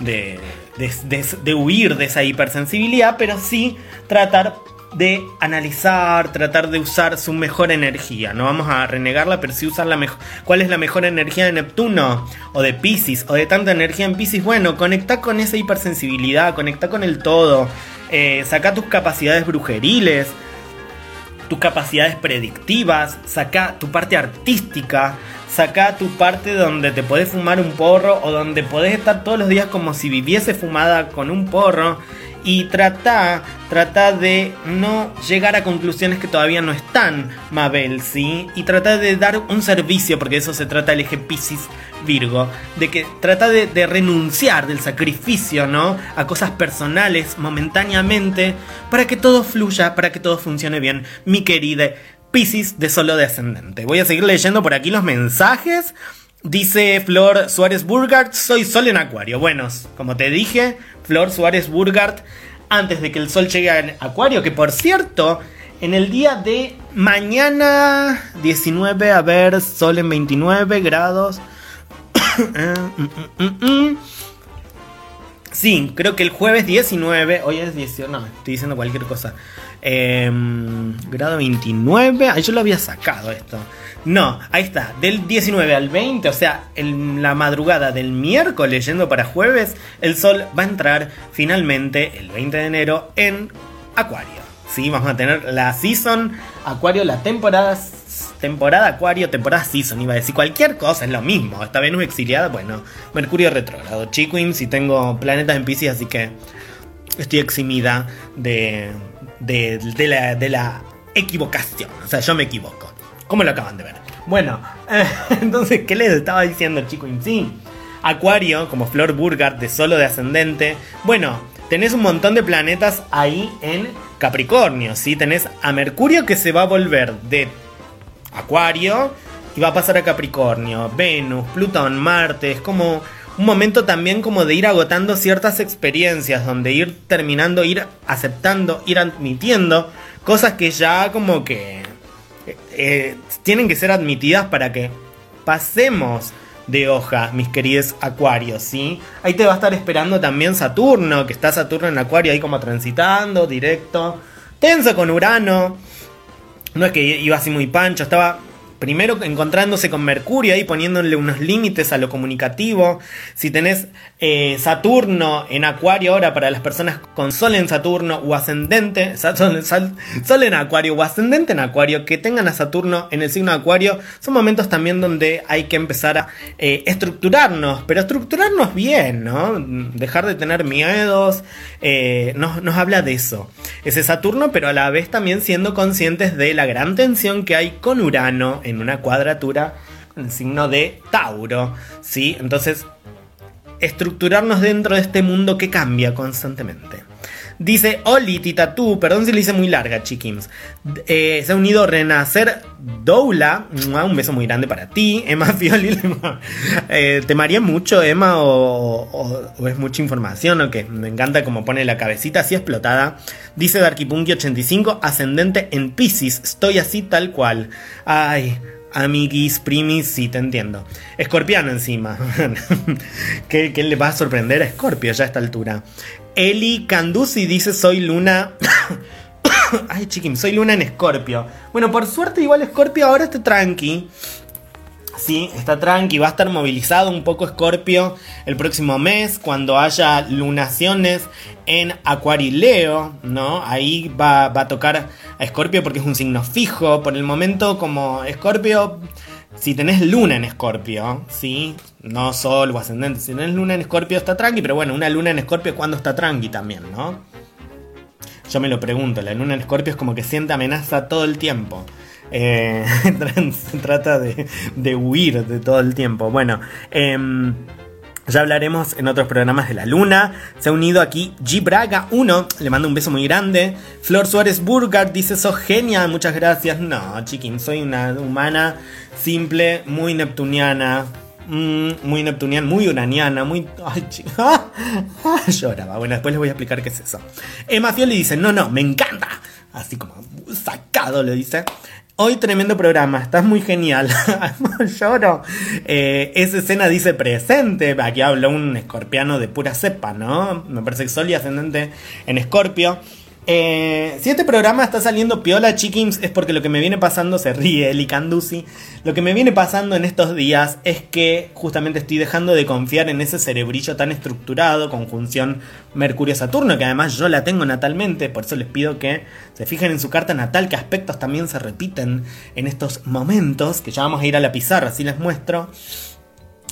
de, de, de huir de esa hipersensibilidad, pero sí tratar de analizar, tratar de usar su mejor energía. No vamos a renegarla, pero sí usar la mejor. ¿Cuál es la mejor energía de Neptuno? O de Pisces, o de tanta energía en Pisces. Bueno, conecta con esa hipersensibilidad, conecta con el todo. Eh, saca tus capacidades brujeriles, tus capacidades predictivas, saca tu parte artística, saca tu parte donde te podés fumar un porro o donde podés estar todos los días como si viviese fumada con un porro y trata, trata de no llegar a conclusiones que todavía no están, Mabel, ¿sí? Y trata de dar un servicio, porque eso se trata el eje Pisces Virgo, de que trata de, de, renunciar del sacrificio, ¿no? A cosas personales momentáneamente, para que todo fluya, para que todo funcione bien, mi querida Pisces de solo de ascendente. Voy a seguir leyendo por aquí los mensajes. Dice Flor Suárez Burgard, soy Sol en Acuario. Bueno, como te dije, Flor Suárez Burgard, antes de que el Sol llegue a Acuario, que por cierto, en el día de mañana 19, a ver, Sol en 29 grados. Sí, creo que el jueves 19, hoy es 18, no, estoy diciendo cualquier cosa. Em, grado 29, ahí yo lo había sacado esto. No, ahí está, del 19 al 20, o sea, en la madrugada del miércoles yendo para jueves, el sol va a entrar finalmente el 20 de enero en Acuario. Sí, vamos a tener la season Acuario, la temporada temporada Acuario, temporada Season, iba a decir cualquier cosa, es lo mismo. Esta Venus exiliada, bueno, Mercurio retrógrado, Chiquins y tengo planetas en Pisces, así que estoy eximida de, de, la, de la equivocación. O sea, yo me equivoco. ¿Cómo lo acaban de ver? Bueno, entonces, ¿qué les estaba diciendo, chico? Sí, Acuario, como Flor Burgard de solo de ascendente. Bueno, tenés un montón de planetas ahí en Capricornio, ¿sí? Tenés a Mercurio que se va a volver de Acuario y va a pasar a Capricornio, Venus, Plutón, Marte, es como un momento también como de ir agotando ciertas experiencias, donde ir terminando, ir aceptando, ir admitiendo cosas que ya como que eh, eh, tienen que ser admitidas para que pasemos de hoja, mis queridos acuarios, ¿sí? Ahí te va a estar esperando también Saturno, que está Saturno en acuario ahí como transitando, directo, tenso con Urano. No es que iba así muy pancho, estaba primero encontrándose con Mercurio ahí poniéndole unos límites a lo comunicativo. Si tenés eh, Saturno en Acuario ahora para las personas con Sol en Saturno o ascendente, Sol, en Acuario o ascendente en Acuario, que tengan a Saturno en el signo de Acuario, son momentos también donde hay que empezar a eh, estructurarnos, pero estructurarnos bien, ¿no? Dejar de tener miedos, eh, nos, nos habla de eso. Ese Saturno, pero a la vez también siendo conscientes de la gran tensión que hay con Urano en una cuadratura con el signo de Tauro, ¿sí? Entonces, estructurarnos dentro de este mundo que cambia constantemente. Dice Oli Titatú, perdón si le hice muy larga, chiquims. Eh, se ha unido Renacer Doula. Un beso muy grande para ti. Emma Fioli. eh, ¿Te maría mucho, Emma? O, es mucha información? O que me encanta como pone la cabecita así explotada. Dice Darkipunky85, ascendente en Pisces. Estoy así tal cual. Ay. Amiguis, primis, sí, te entiendo. Escorpiano encima. ¿Qué, ¿Qué, le va a sorprender a Escorpio ya a esta altura? Eli Candusi dice soy luna... Ay, chiquim, soy luna en Escorpio. Bueno, por suerte igual Escorpio ahora está tranqui. Sí, está tranqui, va a estar movilizado un poco Escorpio el próximo mes cuando haya lunaciones en Acuarileo, ¿no? Ahí va, va a tocar a Escorpio porque es un signo fijo. Por el momento, como Escorpio si tenés luna en escorpio, ¿sí? No sol o ascendente. Si tenés luna en escorpio está tranqui, pero bueno, una luna en escorpio cuando está tranqui también, ¿no? Yo me lo pregunto, la luna en escorpio es como que siente amenaza todo el tiempo. Eh, trata de, de, huir de todo el tiempo. Bueno, eh, ya hablaremos en otros programas de la luna. Se ha unido aquí G Braga 1. Le mando un beso muy grande. Flor Suárez Burgard dice: Sos genial, muchas gracias. No, chiquín, soy una humana simple, muy neptuniana. Mm, muy neptuniana, muy uraniana, muy. Ay, chica. Lloraba. Bueno, después les voy a explicar qué es eso. Emma Fioli dice: No, no, me encanta. Así como sacado lo dice. Hoy tremendo programa, estás muy genial. Lloro. Eh, esa escena dice presente. Aquí habla un escorpiano de pura cepa, ¿no? Me parece que Sol y ascendente en escorpio. Eh, si este programa está saliendo piola chickens es porque lo que me viene pasando, se ríe Eli lo que me viene pasando en estos días es que justamente estoy dejando de confiar en ese cerebrillo tan estructurado, conjunción Mercurio-Saturno, que además yo la tengo natalmente, por eso les pido que se fijen en su carta natal qué aspectos también se repiten en estos momentos, que ya vamos a ir a la pizarra, así les muestro.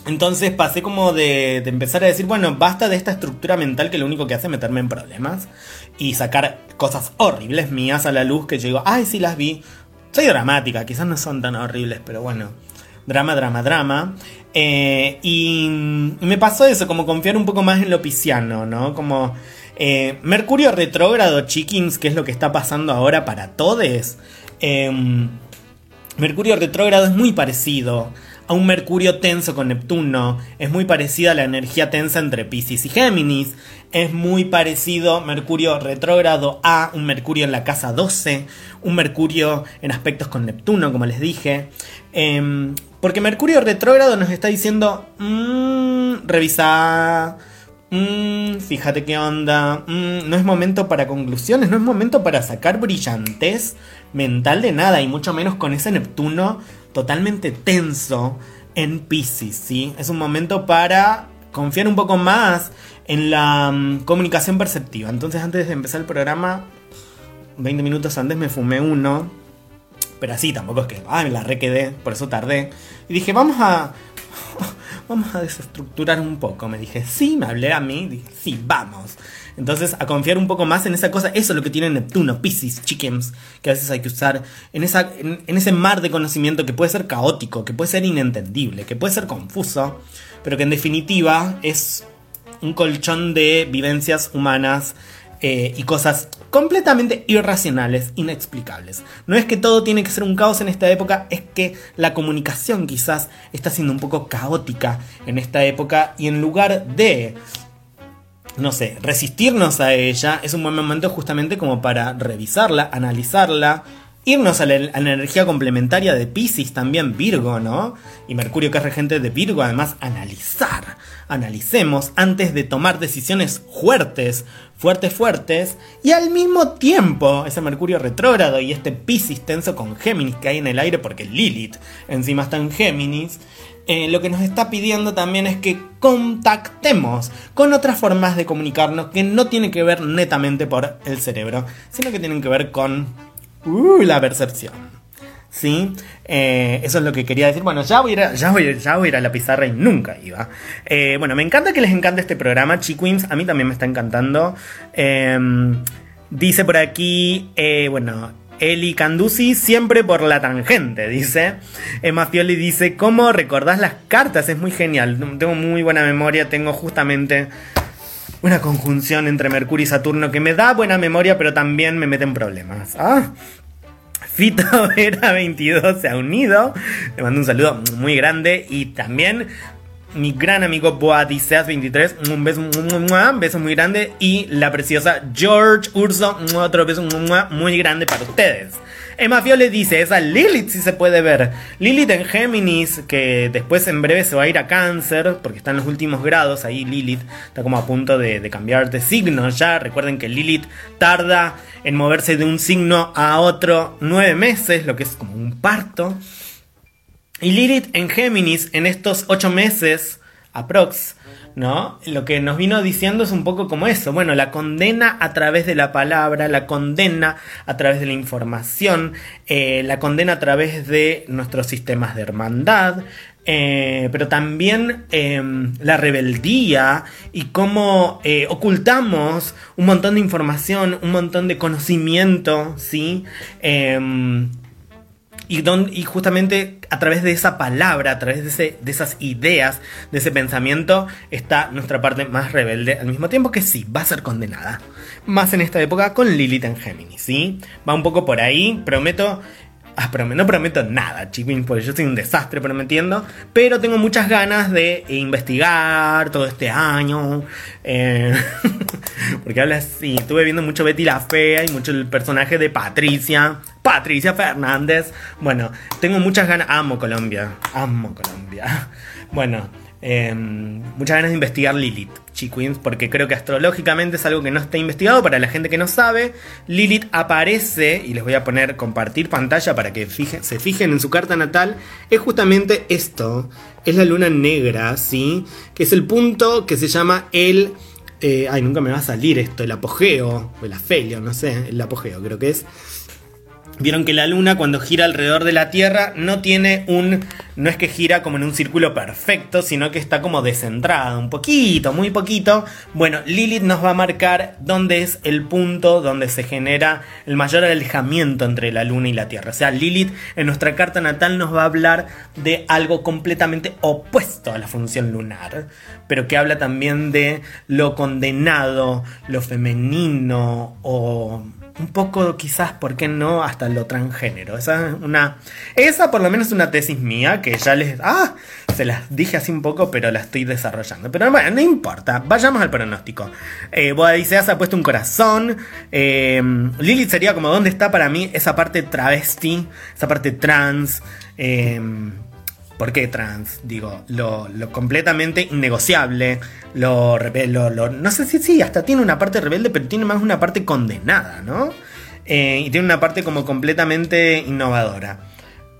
Entonces pasé como de, de, empezar a decir, bueno, basta de esta estructura mental que lo único que hace es meterme en problemas y sacar cosas horribles mías a la luz que yo digo, ay, sí las vi. Soy dramática, quizás no son tan horribles, pero bueno, drama, drama, drama. Eh, y me pasó eso, como confiar un poco más en lo pisciano, ¿no? Como eh, Mercurio retrógrado, chickens, que es lo que está pasando ahora para todos. Eh, Mercurio retrógrado es muy parecido a un Mercurio tenso con Neptuno, es muy parecida a la energía tensa entre Pisces y Géminis, es muy parecido Mercurio retrógrado a un Mercurio en la casa 12, un Mercurio en aspectos con Neptuno, como les dije. Eh, porque Mercurio retrógrado nos está diciendo, mmm, revisa, mmm, fíjate qué onda, mmm, no es momento para conclusiones, no es momento para sacar brillantez mental de nada, y mucho menos con ese Neptuno totalmente tenso en Pisces, ¿sí? Es un momento para confiar un poco más en la um, comunicación perceptiva. Entonces antes de empezar el programa, 20 minutos antes me fumé uno, pero así tampoco es que, ah, me la requedé, por eso tardé. Y dije, vamos a... Vamos a desestructurar un poco. Me dije, sí, me hablé a mí. Dije, sí, vamos. Entonces, a confiar un poco más en esa cosa, eso es lo que tiene Neptuno, Pisces, Chickens, que a veces hay que usar en, ese mar de conocimiento que puede ser caótico, que puede ser inentendible, que puede ser confuso, pero que en definitiva es un colchón de vivencias humanas eh, y cosas completamente irracionales, inexplicables. No es que todo tiene que ser un caos en esta época, es que la comunicación quizás está siendo un poco caótica en esta época y en lugar de no sé, resistirnos a ella es un buen momento justamente como para revisarla, analizarla, irnos a la, energía complementaria de Pisces también, Virgo, ¿no? Y Mercurio que es regente de Virgo, además analizar, analicemos antes de tomar decisiones fuertes, fuertes, fuertes, y al mismo tiempo ese Mercurio retrógrado y este Pisces tenso con Géminis que hay en el aire porque Lilith encima está en Géminis, eh, lo que nos está pidiendo también es que contactemos con otras formas de comunicarnos que no tienen que ver netamente por el cerebro, sino que tienen que ver con uh, la percepción. ¿Sí? Eh, eso es lo que quería decir. Bueno, ya voy, a ir a, la pizarra y nunca iba. Eh, bueno, me encanta que les encante este programa, Chiquins. A mí también me está encantando. Em, dice por aquí, bueno, Eli Candusi siempre por la tangente, dice. Emma Fioli dice, ¿cómo recordás las cartas? Es muy genial. Tengo muy buena memoria, tengo justamente una conjunción entre Mercurio y Saturno que me da buena memoria, pero también me mete en problemas. Ah. Fito Vera 22 se ha unido. Le mando un saludo muy grande. Y también mi gran amigo Boadiseas23, un beso, un beso muy grande. Y la preciosa George Urso, otro beso muy grande para ustedes. Emma Fiole dice, esa Lilith sí se puede ver. Lilith en Géminis, que después en breve se va a ir a cáncer, porque está en los últimos grados, ahí Lilith está como a punto de cambiar de signo ya. Recuerden que Lilith tarda en moverse de un signo a otro nueve meses, lo que es como un parto. Y Lilith en Géminis, en estos 8 meses, aprox, ¿no? Lo que nos vino diciendo es un poco como eso. Bueno, la condena a través de la palabra, la condena a través de la información, eh, la condena a través de nuestros sistemas de hermandad, eh, pero también em, la rebeldía y cómo eh, ocultamos un montón de información, un montón de conocimiento, ¿sí? Em, y, justamente a través de esa palabra, a través de, ese, de esas ideas, de ese pensamiento, está nuestra parte más rebelde al mismo tiempo que sí, va a ser condenada. Más en esta época con Lilith en Géminis, ¿sí? Va un poco por ahí, prometo Ah, no prometo nada, chipín, porque yo soy un desastre prometiendo. Pero tengo muchas ganas de investigar todo este año. Eh, porque habla así. Estuve viendo mucho Betty la Fea y mucho el personaje de Patricia. Patricia Fernández. Bueno, tengo muchas ganas. Amo Colombia. Amo Colombia. Bueno, Em, muchas ganas de investigar Lilith, Chiquins, porque creo que astrológicamente es algo que no está investigado. Para la gente que no sabe, Lilith aparece, y les voy a poner compartir pantalla para que se fijen en su carta natal, es justamente esto, es la luna negra, ¿sí? Que es el punto que se llama el... Eh, ay, nunca me va a salir esto, el apogeo, o el afelio, no sé, el apogeo creo que es Vieron que la luna cuando gira alrededor de la Tierra no tiene un... no es que gira como en un círculo perfecto, sino que está como descentrada, un poquito, muy poquito. Bueno, Lilith nos va a marcar dónde es el punto donde se genera el mayor alejamiento entre la luna y la Tierra. O sea, Lilith en nuestra carta natal nos va a hablar de algo completamente opuesto a la función lunar, pero que habla también de lo condenado, lo femenino o un poco quizás, ¿por qué no? Hasta lo transgénero. Esa es una... Esa por lo menos es una tesis mía que ya les... Ah, se las dije así un poco, pero la estoy desarrollando. Pero bueno, no importa. Vayamos al pronóstico. Eh, se ha puesto un corazón. Eh, Lilith sería como, ¿dónde está para mí esa parte travesti? Esa parte trans. Eh, ¿Por qué trans? Digo, lo, completamente innegociable, lo, lo, No sé si sí, hasta tiene una parte rebelde, pero tiene más una parte condenada, ¿no? Eh, y tiene una parte como completamente innovadora.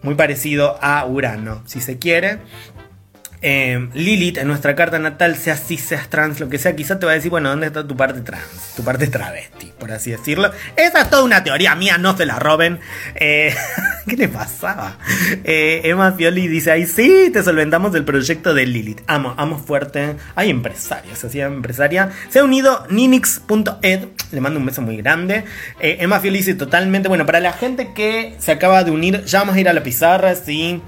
Muy parecido a Urano, si se quiere. Eh, Lilith en nuestra carta natal, sea cis, seas trans, lo que sea, quizá te va a decir, bueno, ¿dónde está tu parte trans? Tu parte travesti, por así decirlo. Esa es toda una teoría mía, no se la roben. Eh, ¿Qué le pasaba? Eh, Emma Fioli dice, ay sí, te solventamos el proyecto de Lilith. Amo, amo fuerte. Hay empresarios, así empresaria. Se ha unido ninix.ed, le mando un beso muy grande. Emma Fioli dice totalmente, bueno, para la gente que se acaba de unir, ya vamos a ir a la pizarra, sí.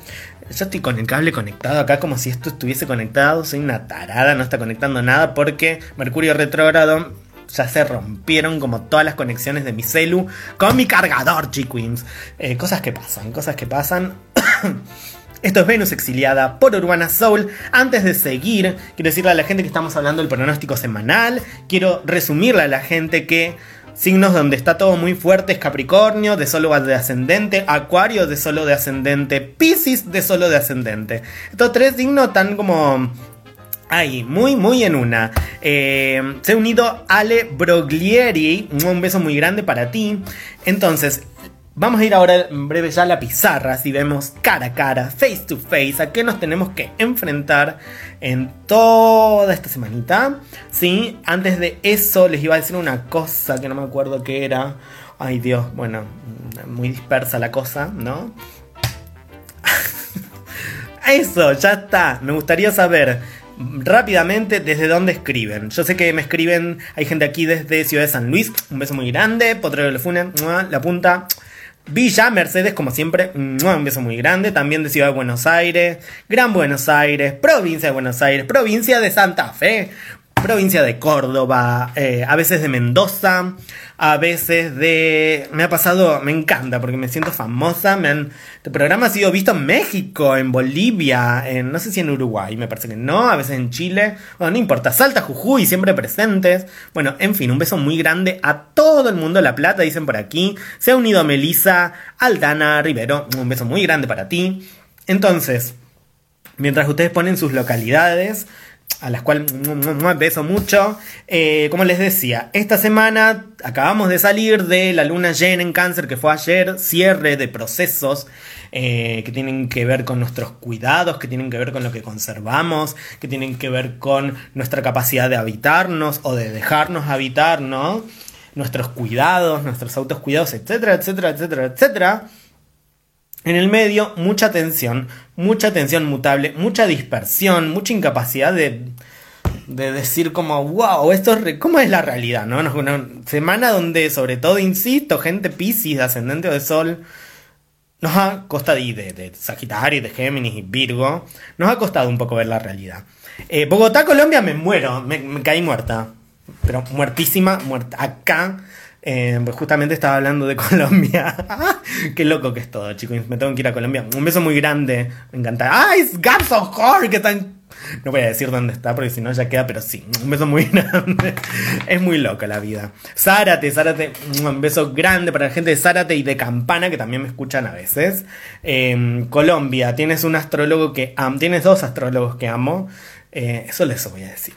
Yo estoy con el cable conectado acá como si esto estuviese conectado. Soy una tarada, no está conectando nada porque Mercurio retrógrado ya se rompieron como todas las conexiones de mi celu con mi cargador, chiquins. Eh, cosas que pasan, cosas que pasan. Esto es Venus exiliada por Urbana Soul. Antes de seguir, quiero decirle a la gente que estamos hablando del pronóstico semanal. Quiero resumirle a la gente que signos donde está todo muy fuerte es Capricornio, de solo de ascendente, Acuario de solo de ascendente, Pisces de solo de ascendente. Estos tres signos están como Ahí, muy, muy en una. Eh, se ha unido Ale Broglieri. Un beso muy grande para ti. Entonces, Vamos a ir ahora en breve ya a la pizarra, si vemos cara a cara, face to face, a qué nos tenemos que enfrentar en toda esta semanita. Sí, antes de eso les iba a decir una cosa que no me acuerdo qué era. Ay Dios, bueno, muy dispersa la cosa, ¿no? eso, ya está. Me gustaría saber rápidamente desde dónde escriben. Yo sé que me escriben, hay gente aquí desde Ciudad de San Luis, un beso muy grande, Potrero de Lefune, la punta. Villa Mercedes, como siempre, un beso muy grande. También de Ciudad de Buenos Aires, Gran Buenos Aires, provincia de Buenos Aires, provincia de Santa Fe, provincia de Córdoba, eh, a veces de Mendoza, a veces de... Me ha pasado, me encanta porque me siento famosa. Me han, este programa ha sido visto en México, en Bolivia, en no sé si en Uruguay, me parece que no, a veces en Chile. Bueno, no importa, Salta, Jujuy, siempre presentes. Bueno, en fin, un beso muy grande a todo el mundo de La Plata, dicen por aquí. Se ha unido a Melissa, Aldana, Rivero, un beso muy grande para ti. Entonces, mientras ustedes ponen sus localidades, a las cuales beso mucho. Eh, como les decía, esta semana acabamos de salir de la luna llena en cáncer que fue ayer, cierre de procesos eh, que tienen que ver con nuestros cuidados, que tienen que ver con lo que conservamos, que tienen que ver con nuestra capacidad de habitarnos o de dejarnos habitar, ¿no? Nuestros cuidados, nuestros autocuidados, etcétera, etcétera, etcétera, etcétera. En el medio, mucha tensión, mucha tensión mutable, mucha dispersión, mucha incapacidad de, de decir como, wow, esto es ¿cómo es la realidad? ¿no? Una semana donde, sobre todo, insisto, gente Piscis, ascendente o de Sol, nos ha costado, y de, de Sagitario, de Géminis y Virgo, nos ha costado un poco ver la realidad. Eh, Bogotá, Colombia, me muero, me caí muerta, pero muertísima, muerta. Acá eh, pues justamente estaba hablando de Colombia. Qué loco que es todo, chicos. Me tengo que ir a Colombia. Un beso muy grande. Me encanta. ¡Ah! Es Gaps! Que están. No voy a decir dónde está porque si no ya queda, pero sí. Un beso muy grande. Es muy loca la vida. Zárate, Zárate. Un beso grande para la gente de Zárate y de Campana que también me escuchan a veces. Eh, Colombia. Tienes un astrólogo que amo. Tienes dos astrólogos que amo. Eh, eso les voy a decir.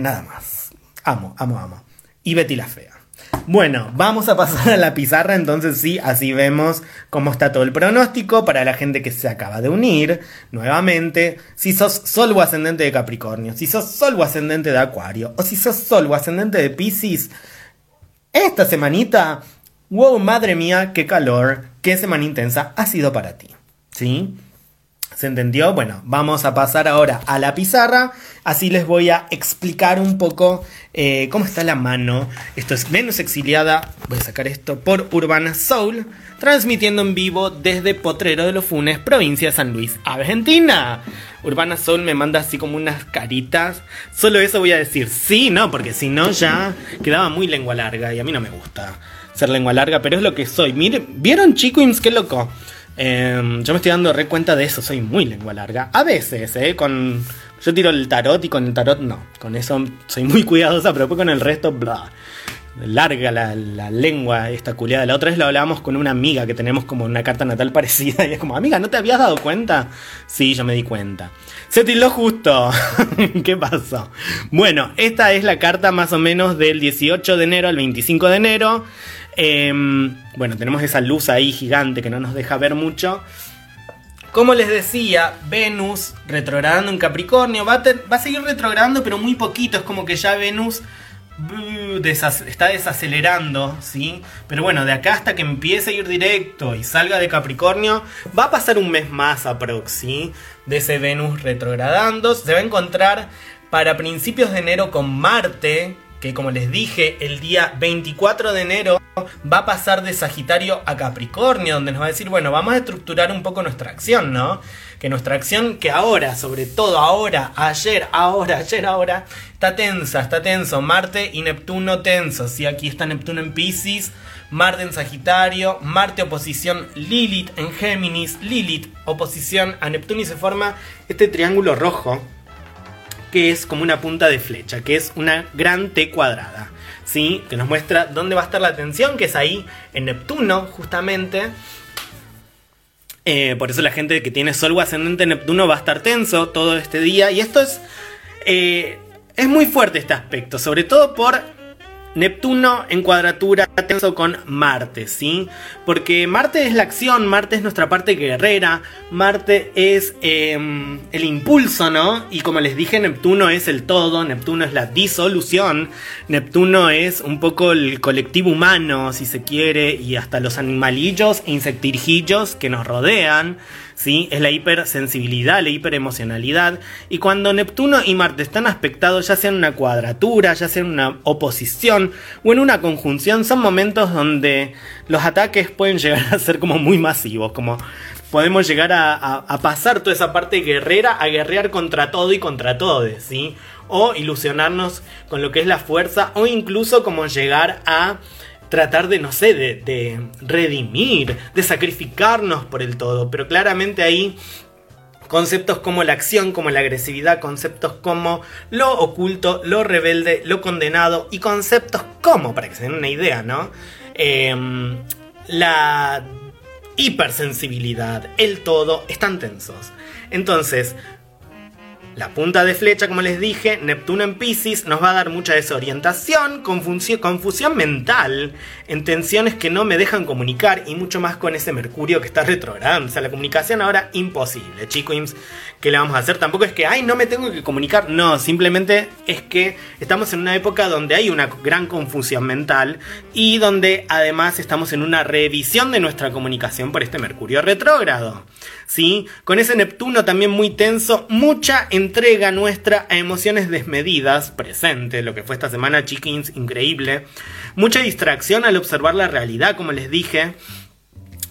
nada más. Amo, amo, amo y Betty la Fea. Bueno, vamos a pasar a la pizarra, entonces sí, así vemos cómo está todo el pronóstico para la gente que se acaba de unir. Nuevamente, si sos sol o ascendente de Capricornio, si sos sol o ascendente de Acuario, o si sos sol o ascendente de Pisces, esta semanita, wow, madre mía, qué calor, qué semana intensa ha sido para ti. ¿Sí? ¿Se entendió? Bueno, vamos a pasar ahora a la pizarra. Así les voy a explicar un poco eh, cómo está la mano. Esto es menos exiliada. Voy a sacar esto por Urbana Soul. Transmitiendo en vivo desde Potrero de los Funes, provincia de San Luis, Argentina. Urbana Soul me manda así como unas caritas. Solo eso voy a decir sí, no, porque si no ya quedaba muy lengua larga y a mí no me gusta ser lengua larga, pero es lo que soy. Miren, ¿vieron Chiquins? Qué loco. Em, yo me estoy dando re cuenta de eso, soy muy lengua larga. A veces, ¿eh? Con, yo tiro el tarot y con el tarot no. Con eso soy muy cuidadosa, pero después con el resto, bla. Larga la, lengua esta culiada. La otra vez lo hablábamos con una amiga que tenemos como una carta natal parecida. Y es como, amiga, ¿no te habías dado cuenta? Sí, yo me di cuenta. Se tildó justo. ¿Qué pasó? Bueno, esta es la carta más o menos del 18 de enero al 25 de enero. Em, bueno, tenemos esa luz ahí gigante que no nos deja ver mucho. Como les decía, Venus retrogradando en Capricornio va a, seguir retrogradando, pero muy poquito. Es como que ya Venus está desacelerando, ¿sí? Pero bueno, de acá hasta que empiece a ir directo y salga de Capricornio, va a pasar un mes más aprox, ¿sí? De ese Venus retrogradando. Se va a encontrar para principios de enero con Marte, que como les dije, el día 24 de enero va a pasar de Sagitario a Capricornio, donde nos va a decir, bueno, vamos a estructurar un poco nuestra acción, ¿no? Que nuestra acción, que ahora, sobre todo ahora, ayer, ahora, ayer, ahora, está tensa, está tenso. Marte y Neptuno tensos. Sí, aquí está Neptuno en Pisces, Marte en Sagitario, Marte oposición Lilith en Géminis, Lilith oposición a Neptuno y se forma este triángulo rojo que es como una punta de flecha, que es una gran T cuadrada, ¿sí? Que nos muestra dónde va a estar la tensión, que es ahí en Neptuno, justamente. Eh, por eso la gente que tiene Sol o ascendente en Neptuno va a estar tenso todo este día. Y esto es. Eh, es muy fuerte este aspecto, sobre todo por Neptuno en cuadratura tenso con Marte, ¿sí? Porque Marte es la acción, Marte es nuestra parte guerrera, Marte es em, el impulso, ¿no? Y como les dije, Neptuno es el todo, Neptuno es la disolución, Neptuno es un poco el colectivo humano, si se quiere, y hasta los animalillos e insectirijillos que nos rodean. ¿Sí? Es la hipersensibilidad, la hiperemocionalidad. Y cuando Neptuno y Marte están aspectados, ya sea en una cuadratura, ya sea en una oposición o en una conjunción, son momentos donde los ataques pueden llegar a ser como muy masivos, como podemos llegar a, pasar toda esa parte guerrera a guerrear contra todo y contra todos, ¿sí? O ilusionarnos con lo que es la fuerza, o incluso como llegar a tratar de, no sé, de, redimir, de sacrificarnos por el todo. Pero claramente ahí conceptos como la acción, como la agresividad, conceptos como lo oculto, lo rebelde, lo condenado y conceptos como, para que se den una idea, ¿no? Em, la hipersensibilidad, el todo, están tensos. Entonces, la punta de flecha, como les dije, Neptuno en Pisces nos va a dar mucha desorientación, confusión, mental, en tensiones que no me dejan comunicar y mucho más con ese Mercurio que está retrogradando. O sea, la comunicación ahora imposible, chicos. ¿Qué le vamos a hacer? Tampoco es que, ay, no me tengo que comunicar. No, simplemente es que estamos en una época donde hay una gran confusión mental y donde además estamos en una revisión de nuestra comunicación por este Mercurio retrógrado. ¿Sí? Con ese Neptuno también muy tenso, mucha entrega nuestra a emociones desmedidas, presente, lo que fue esta semana, chickens, increíble. Mucha distracción al observar la realidad, como les dije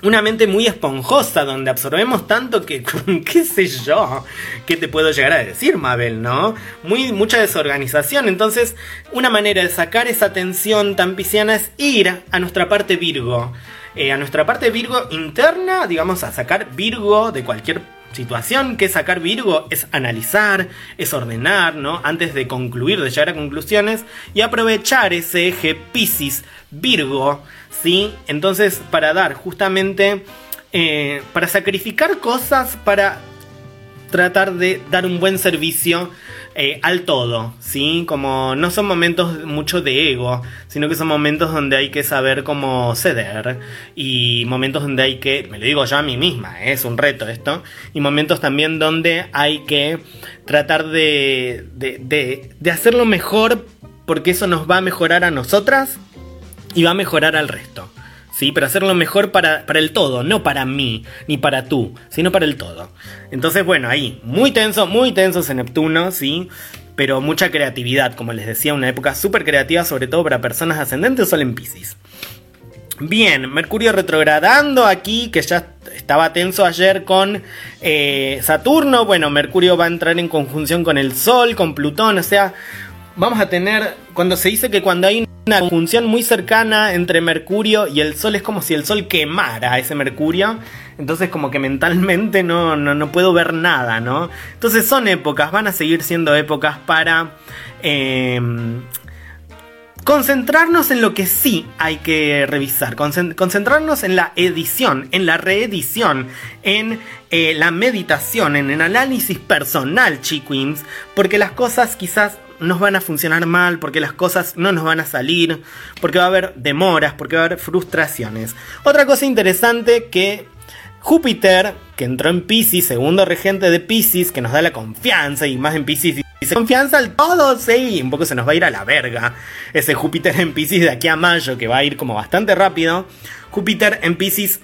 una mente muy esponjosa donde absorbemos tanto que, qué sé yo, qué te puedo llegar a decir, Mabel, ¿no? Muy, mucha desorganización. Entonces, una manera de sacar esa tensión tan pisciana es ir a nuestra parte Virgo. Eh, a nuestra parte Virgo interna, digamos, a sacar Virgo de cualquier situación que sacar Virgo es analizar, es ordenar, ¿no? Antes de concluir, de llegar a conclusiones y aprovechar ese eje Piscis Virgo, ¿sí? Entonces, para dar justamente, eh, para sacrificar cosas, para tratar de dar un buen servicio eh, al todo, ¿sí? Como no son momentos mucho de ego, sino que son momentos donde hay que saber cómo ceder y momentos donde hay que, me lo digo yo a mí misma, ¿eh? es un reto esto, y momentos también donde hay que tratar de, de, de, de hacerlo mejor porque eso nos va a mejorar a nosotras y va a mejorar al resto. ¿Sí? Pero hacerlo mejor para, para, el todo, no para mí, ni para tú, sino para el todo. Entonces, bueno, ahí, muy tenso, muy tenso ese Neptuno, ¿sí? Pero mucha creatividad, como les decía, una época súper creativa, sobre todo para personas ascendentes o en Pisces. Bien, Mercurio retrogradando aquí, que ya estaba tenso ayer con eh, Saturno. Bueno, Mercurio va a entrar en conjunción con el Sol, con Plutón, o sea, vamos a tener, cuando se dice que cuando hay una conjunción muy cercana entre Mercurio y el Sol. Es como si el Sol quemara ese Mercurio. Entonces como que mentalmente no, no, puedo ver nada, ¿no? Entonces son épocas, van a seguir siendo épocas para em, concentrarnos en lo que sí hay que revisar, concentrarnos en la edición, en la reedición, en eh, la meditación, en el análisis personal, chiquins, porque las cosas quizás nos van a funcionar mal, porque las cosas no nos van a salir, porque va a haber demoras, porque va a haber frustraciones. Otra cosa interesante que Júpiter, que entró en Pisces, segundo regente de Pisces, que nos da la confianza y más en Pisces dice confianza al todo, sí, un poco se nos va a ir a la verga ese Júpiter en Pisces de aquí a mayo, que va a ir como bastante rápido. Júpiter en Pisces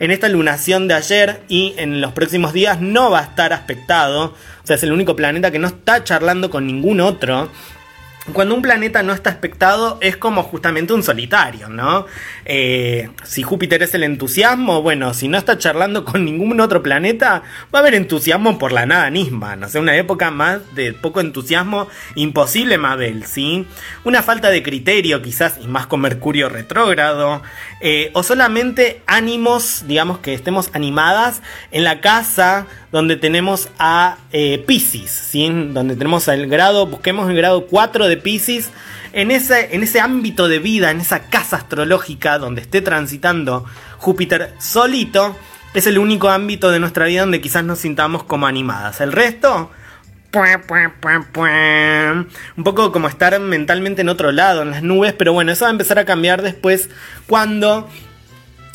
en esta lunación de ayer y en los próximos días no va a estar aspectado. O sea, es el único planeta que no está charlando con ningún otro. Cuando un planeta no está aspectado es como justamente un solitario, ¿no? Eh, si Júpiter es el entusiasmo, bueno, si no está charlando con ningún otro planeta, va a haber entusiasmo por la nada misma, no sé, una época más de poco entusiasmo, imposible Mabel, ¿sí? Una falta de criterio quizás, y más con Mercurio retrógrado, eh, o solamente ánimos, digamos que estemos animadas en la casa donde tenemos a eh, Pisces, ¿sí? Donde tenemos el grado, busquemos el grado 4 de Pisces, en ese, en ese ámbito de vida, en esa casa astrológica donde esté transitando Júpiter solito, es el único ámbito de nuestra vida donde quizás nos sintamos como animadas. El resto, un poco como estar mentalmente en otro lado, en las nubes, pero bueno, eso va a empezar a cambiar después cuando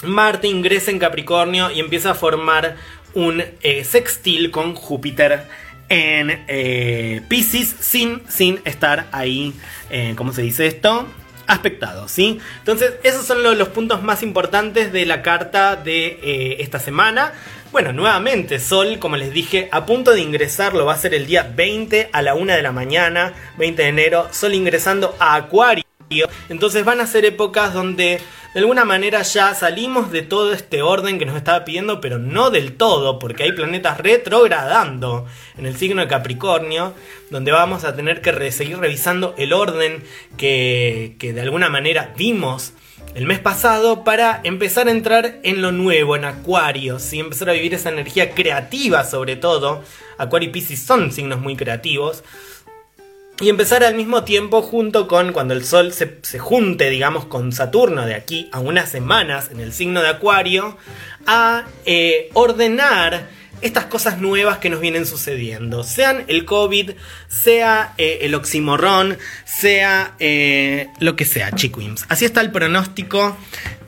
Marte ingresa en Capricornio y empieza a formar un eh, sextil con Júpiter en eh, Pisces sin, sin estar ahí, eh, ¿cómo se dice esto? Aspectado, ¿sí? Entonces, esos son los, puntos más importantes de la carta de eh, esta semana. Bueno, nuevamente, Sol, como les dije, a punto de ingresar, lo va a hacer el día 20 a la 1 de la mañana, 20 de enero, Sol ingresando a Acuario. Entonces van a ser épocas donde de alguna manera ya salimos de todo este orden que nos estaba pidiendo, pero no del todo, porque hay planetas retrogradando en el signo de Capricornio, donde vamos a tener que seguir revisando el orden que, que de alguna manera vimos el mes pasado para empezar a entrar en lo nuevo, en Acuario, y empezar a vivir esa energía creativa sobre todo. Acuario y Pisces son signos muy creativos y empezar al mismo tiempo junto con cuando el Sol se, junte, digamos, con Saturno de aquí a unas semanas en el signo de Acuario, a eh, ordenar estas cosas nuevas que nos vienen sucediendo. Sean el COVID, sea eh, el oximorrón, sea eh, lo que sea, chiquims. Así está el pronóstico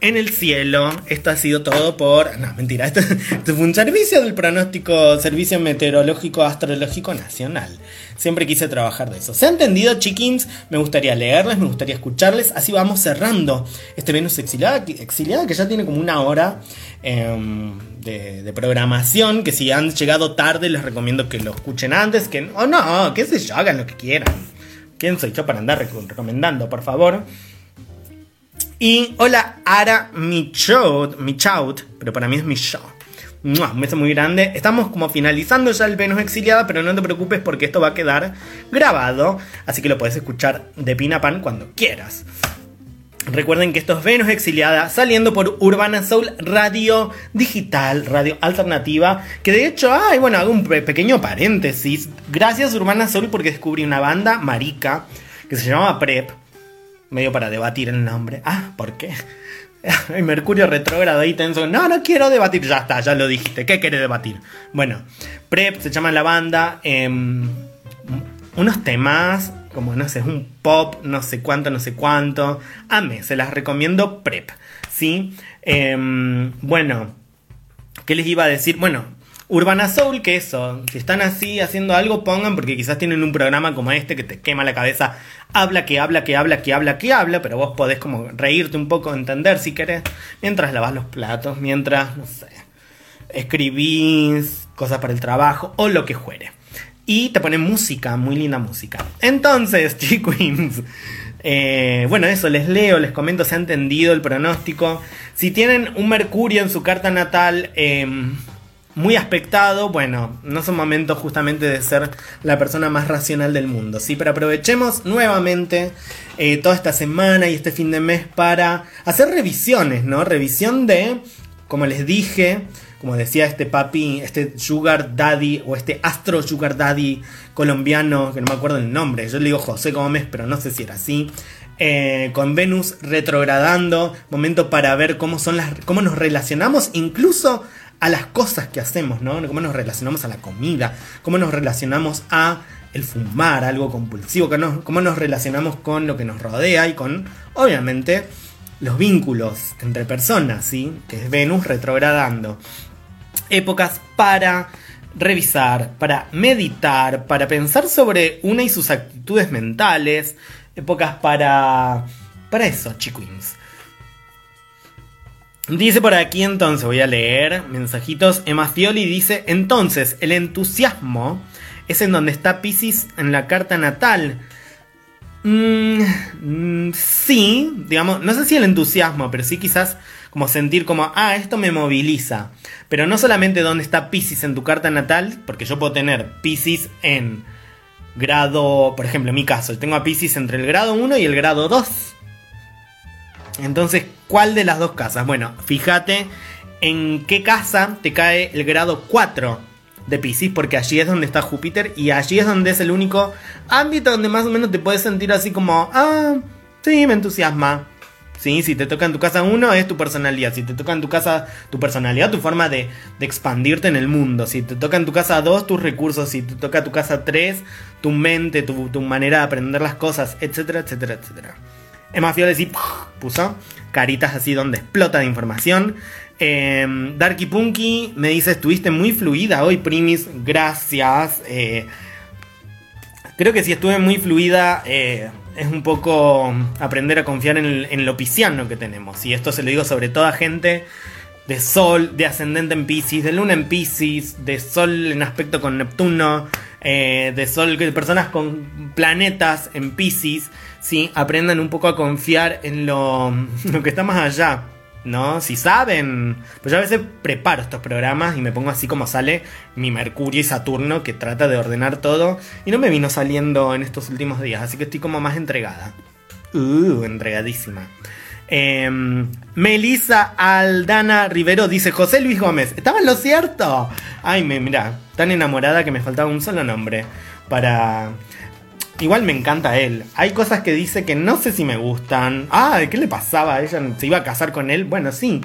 en el cielo. Esto ha sido todo por. No, mentira. Esto, fue un servicio del pronóstico, Servicio Meteorológico Astrológico Nacional. Siempre quise trabajar de eso. ¿Se ha entendido, chiquins? Me gustaría leerles, me gustaría escucharles. Así vamos cerrando este Venus exiliada, que ya tiene como una hora em, de, programación. Que si han llegado tarde, les recomiendo que lo escuchen antes. Que, o no, qué sé yo, hagan lo que quieran. ¿Quién soy yo para andar recomendando, por favor? Y hola, Ara Michaud, Michaud, pero para mí es Michaud. Un beso muy grande. Estamos como finalizando ya el Venus exiliada, pero no te preocupes porque esto va a quedar grabado, así que lo puedes escuchar de pin a pan cuando quieras. Recuerden que esto es Venus Exiliada saliendo por Urbana Soul Radio Digital, Radio Alternativa. Que de hecho, ay, bueno, hago un pequeño paréntesis. Gracias Urbana Soul porque descubrí una banda marica que se llamaba Prep medio para debatir el nombre. Ah, ¿por qué? Hay Mercurio retrógrado ahí tenso. No, no quiero debatir. Ya está, ya lo dijiste. ¿Qué querés debatir? Bueno, Prep se llama la banda. Em, unos temas, como no sé, es un pop, no sé cuánto, no sé cuánto. Ame, se las recomiendo Prep. ¿Sí? Em, bueno, ¿qué les iba a decir? Bueno, Urbana Soul, que eso, si están así haciendo algo, pongan, porque quizás tienen un programa como este que te quema la cabeza. Habla, que habla, que habla, que habla, que habla, pero vos podés como reírte un poco, entender si querés, mientras lavas los platos, mientras, no sé, escribís cosas para el trabajo o lo que fuere. Y te ponen música, muy linda música. Entonces, chiquins. Eh, bueno, eso, les leo, les comento, se ha entendido el pronóstico. Si tienen un Mercurio en su carta natal, eh, muy aspectado, bueno, no son momentos justamente de ser la persona más racional del mundo, ¿sí? Pero aprovechemos nuevamente eh, toda esta semana y este fin de mes para hacer revisiones, ¿no? Revisión de, como les dije, como decía este papi, este sugar daddy o este astro sugar daddy colombiano, que no me acuerdo el nombre, yo le digo José Gómez, pero no sé si era así. Eh, con Venus retrogradando, momento para ver cómo son las, cómo nos relacionamos, incluso a las cosas que hacemos, ¿no? Cómo nos relacionamos a la comida, cómo nos relacionamos a el fumar, algo compulsivo, cómo nos relacionamos con lo que nos rodea y con, obviamente, los vínculos entre personas, ¿sí? Que es Venus retrogradando. Épocas para revisar, para meditar, para pensar sobre una y sus actitudes mentales. Épocas para... Para eso, chiquins. Dice por aquí entonces, voy a leer mensajitos. Emma Fioli dice, entonces, el entusiasmo es en donde está Pisces en la carta natal. Mm, mm, sí, digamos, no sé si el entusiasmo, pero sí quizás como sentir como, ah, esto me moviliza. Pero no solamente dónde está Pisces en tu carta natal, porque yo puedo tener Pisces en grado, por ejemplo, en mi caso, tengo a Pisces entre el grado 1 y el grado 2. Entonces, ¿cuál de las dos casas? Bueno, fíjate en qué casa te cae el grado 4 de Pisces, porque allí es donde está Júpiter y allí es donde es el único ámbito donde más o menos te puedes sentir así como, ah, sí, me entusiasma. Sí, si te toca en tu casa uno es tu personalidad, si te toca en tu casa tu personalidad, tu forma de, expandirte en el mundo, si te toca en tu casa dos tus recursos, si te toca en tu casa tres tu mente, tu, tu manera de aprender las cosas, etcétera, etcétera, etcétera. Emma Fiore sí puso caritas así donde explota de información. Eh, Darky Punky me dice, estuviste muy fluida hoy, Primis, gracias. Eh, creo que si estuve muy fluida eh, es un poco aprender a confiar en, lo pisciano que tenemos. Y esto se lo digo sobre toda gente de Sol, de ascendente en Pisces, de Luna en Pisces, de Sol en aspecto con Neptuno, eh, de Sol, de personas con planetas en Pisces, ¿sí? aprendan un poco a confiar en lo, lo que está más allá. ¿no? Si saben, pues yo a veces preparo estos programas y me pongo así como sale mi Mercurio y Saturno que trata de ordenar todo y no me vino saliendo en estos últimos días, así que estoy como más entregada. Uh, entregadísima. Eh, Melissa Aldana Rivero dice José Luis Gómez, ¿estaba en lo cierto? Ay, me, mira, tan enamorada que me faltaba un solo nombre para Igual me encanta él. Hay cosas que dice que no sé si me gustan. Ah, ¿qué le pasaba? ¿Ella se iba a casar con él? Bueno, sí.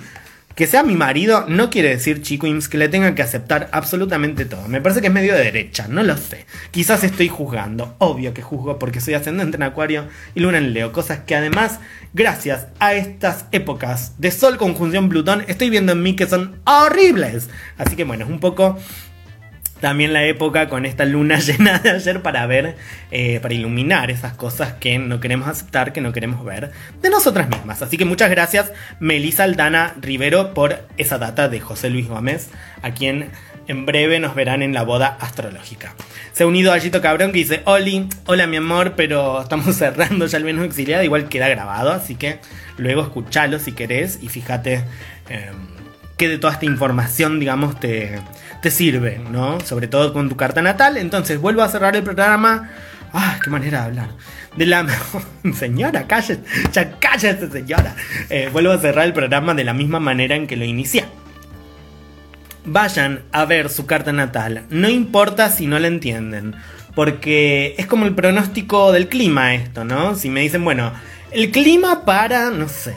Que sea mi marido no quiere decir, chiquims, que le tenga que aceptar absolutamente todo. Me parece que es medio de derecha, no lo sé. Quizás estoy juzgando. Obvio que juzgo porque soy ascendente en Acuario y Luna en Leo. Cosas que además, gracias a estas épocas de Sol conjunción Plutón, estoy viendo en mí que son horribles. Así que bueno, es un poco también la época con esta luna llena de ayer para ver, eh, para iluminar esas cosas que no queremos aceptar, que no queremos ver de nosotras mismas. Así que muchas gracias Melisa Aldana Rivero por esa data de José Luis Gómez, a quien en breve nos verán en la boda astrológica. Se ha unido a Gito Cabrón que dice, Oli, hola mi amor, pero estamos cerrando ya el menos exiliado, igual queda grabado, así que luego escuchalo si querés y fíjate eh, que de toda esta información, digamos, te te sirve, ¿no? Sobre todo con tu carta natal. Entonces, vuelvo a cerrar el programa. ¡Ah, qué manera de hablar! De la señora, cállate, ya cállate, señora. Eh, vuelvo a cerrar el programa de la misma manera en que lo inicié. Vayan a ver su carta natal, no importa si no la entienden, porque es como el pronóstico del clima esto, ¿no? Si me dicen, bueno, el clima para, no sé,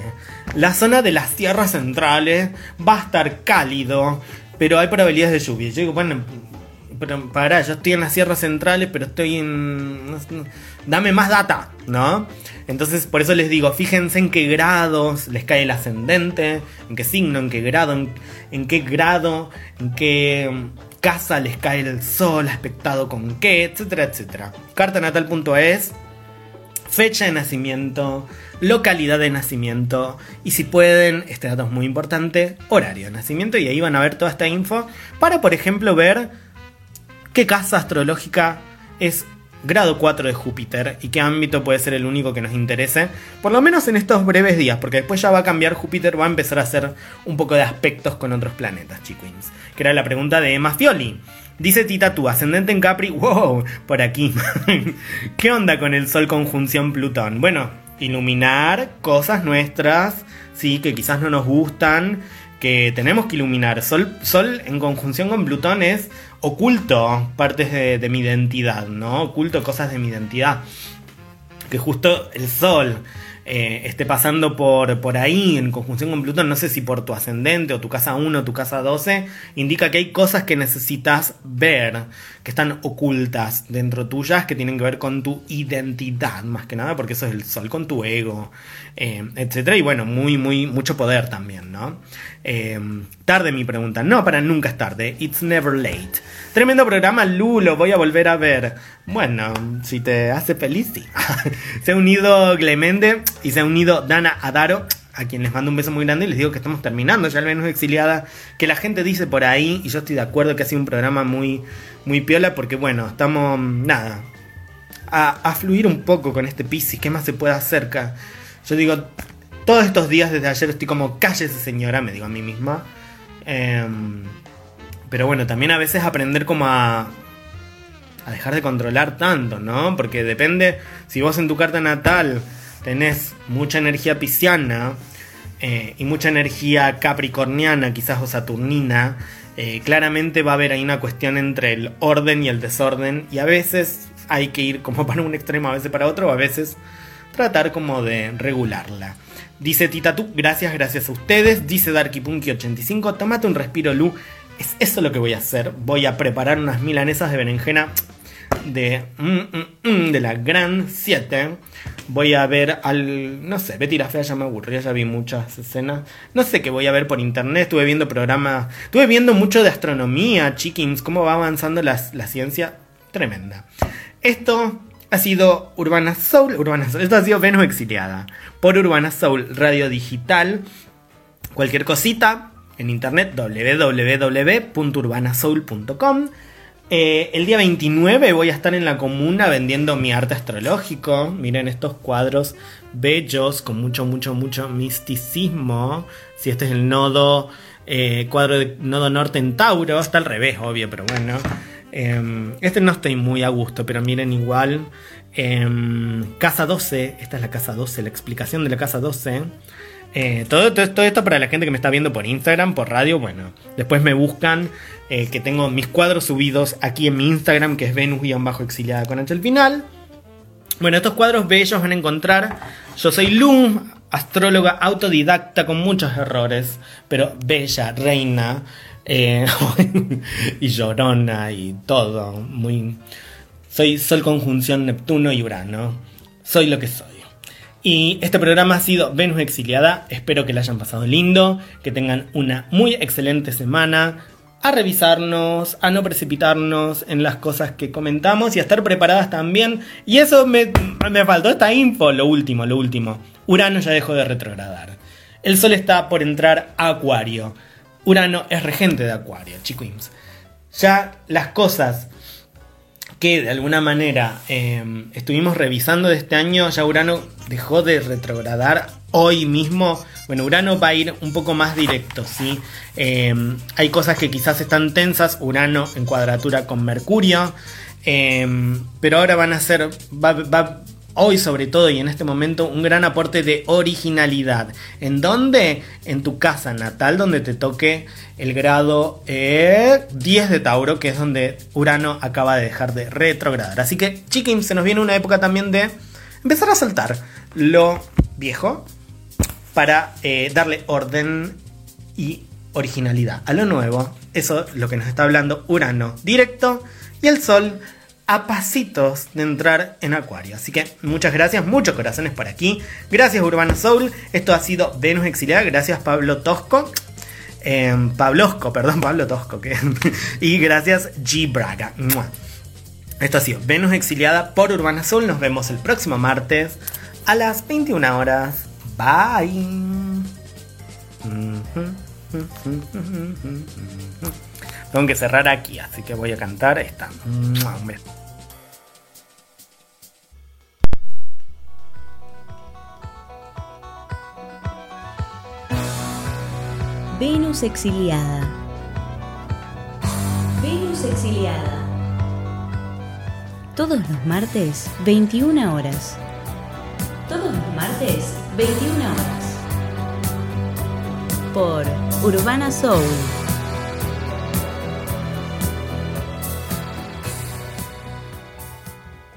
la zona de las tierras centrales va a estar cálido, pero hay probabilidades de lluvia. Yo digo, bueno, pero para, yo estoy en las sierras centrales, pero estoy en. dame más data, ¿no? Entonces, por eso les digo, fíjense en qué grados les cae el ascendente, en qué signo, en qué grado, en, qué grado, en qué casa les cae el sol, aspectado con qué, etcétera, etcétera. Cartanatal.es, fecha de nacimiento, localidad de nacimiento y si pueden, este dato es muy importante, horario de nacimiento y ahí van a ver toda esta info para, por ejemplo, ver qué casa astrológica es grado 4 de Júpiter y qué ámbito puede ser el único que nos interese, por lo menos en estos breves días, porque después ya va a cambiar Júpiter, va a empezar a hacer un poco de aspectos con otros planetas, chiquins. Que era la pregunta de Emma Fioli. Dice Tita tú, ascendente en Capri, wow, por aquí. ¿Qué onda con el Sol conjunción Plutón? Bueno, iluminar cosas nuestras, sí, que quizás no nos gustan, que tenemos que iluminar. Sol, Sol en conjunción con Plutón es oculto partes de, mi identidad, ¿no? Oculto cosas de mi identidad. Que justo el Sol eh, esté pasando por, por ahí en conjunción con Plutón, no sé si por tu ascendente o tu casa 1 o tu casa 12, indica que hay cosas que necesitas ver, que están ocultas dentro tuyas, que tienen que ver con tu identidad, más que nada, porque eso es el sol con tu ego, eh, etcétera, y bueno, muy, muy, mucho poder también, ¿no? Eh, tarde mi pregunta, no, para nunca es tarde, it's never late. Tremendo programa, Lulo, voy a volver a ver. Bueno, si te hace feliz, sí. se ha unido Clemente y se ha unido Dana Adaro, a quien les mando un beso muy grande y les digo que estamos terminando ya al menos exiliada, que la gente dice por ahí, y yo estoy de acuerdo que ha sido un programa muy, muy piola, porque bueno, estamos, nada, a, fluir un poco con este Piscis. ¿Qué más se puede hacer? Yo digo, todos estos días desde ayer estoy como, cállese señora, me digo a mí misma. Em, pero bueno, también a veces aprender como a, dejar de controlar tanto, ¿no? Porque depende, si vos en tu carta natal tenés mucha energía pisciana eh, y mucha energía capricorniana, quizás o saturnina, eh, claramente va a haber ahí una cuestión entre el orden y el desorden y a veces hay que ir como para un extremo, a veces para otro, o a veces tratar como de regularla. Dice Titatu, gracias, gracias a ustedes. Dice Darkypunky85, tómate un respiro, Lu. Es eso lo que voy a hacer. Voy a preparar unas milanesas de berenjena de, mm, mm, mm, de la Gran 7. Voy a ver al. No sé, Betty la Fea ya me aburría, ya vi muchas escenas. No sé qué voy a ver por internet. Estuve viendo programas. Estuve viendo mucho de astronomía, chickens, cómo va avanzando la, la ciencia. Tremenda. Esto ha sido Urbana Soul. Urbana Soul. Esto ha sido Venus Exiliada. Por Urbana Soul Radio Digital. Cualquier cosita en internet www.urbanasoul.com. Eh, el día 29 voy a estar en la comuna vendiendo mi arte astrológico. Miren estos cuadros bellos con mucho, mucho, mucho misticismo. Si este es el nodo, eh, cuadro de nodo norte en Tauro, está al revés, obvio, pero bueno. Em, este no estoy muy a gusto, pero miren igual. Em, casa 12, esta es la casa 12, la explicación de la casa 12. Eh, todo, esto para la gente que me está viendo por Instagram, por radio, bueno, después me buscan eh, que tengo mis cuadros subidos aquí en mi Instagram, que es Venus-exiliada con H al final. Bueno, estos cuadros bellos van a encontrar. Yo soy Lu, astróloga autodidacta con muchos errores, pero bella, reina, eh, y llorona y todo. Muy. Soy Sol conjunción Neptuno y Urano. Soy lo que soy. Y este programa ha sido Venus Exiliada. Espero que la hayan pasado lindo, que tengan una muy excelente semana. A revisarnos, a no precipitarnos en las cosas que comentamos y a estar preparadas también. Y eso me, me faltó esta info, lo último, lo último. Urano ya dejó de retrogradar. El Sol está por entrar a Acuario. Urano es regente de Acuario, chicos. Ya las cosas que de alguna manera em, estuvimos revisando de este año, ya Urano dejó de retrogradar hoy mismo. Bueno, Urano va a ir un poco más directo, ¿sí? Em, hay cosas que quizás están tensas, Urano en cuadratura con Mercurio, em, pero ahora van a ser, va, hoy sobre todo y en este momento un gran aporte de originalidad. ¿En dónde? En tu casa natal, donde te toque el grado 10 eh, de Tauro, que es donde Urano acaba de dejar de retrogradar. Así que, chiquim, se nos viene una época también de empezar a saltar lo viejo para eh, darle orden y originalidad a lo nuevo. Eso es lo que nos está hablando Urano directo y el Sol a pasitos de entrar en Acuario. Así que muchas gracias, muchos corazones por aquí. Gracias Urbana Soul. Esto ha sido Venus Exiliada. Gracias Pablo Tosco. Eh, Pablosco, perdón, Pablo Tosco. Y gracias G Braga. Esto ha sido Venus Exiliada por Urbana Soul. Nos vemos el próximo martes a las 21 horas. Bye. Tengo que cerrar aquí, así que voy a cantar esta. Un beso. Venus exiliada. Venus exiliada. Todos los martes, 21 horas. Todos los martes, 21 horas. Por Urbana Soul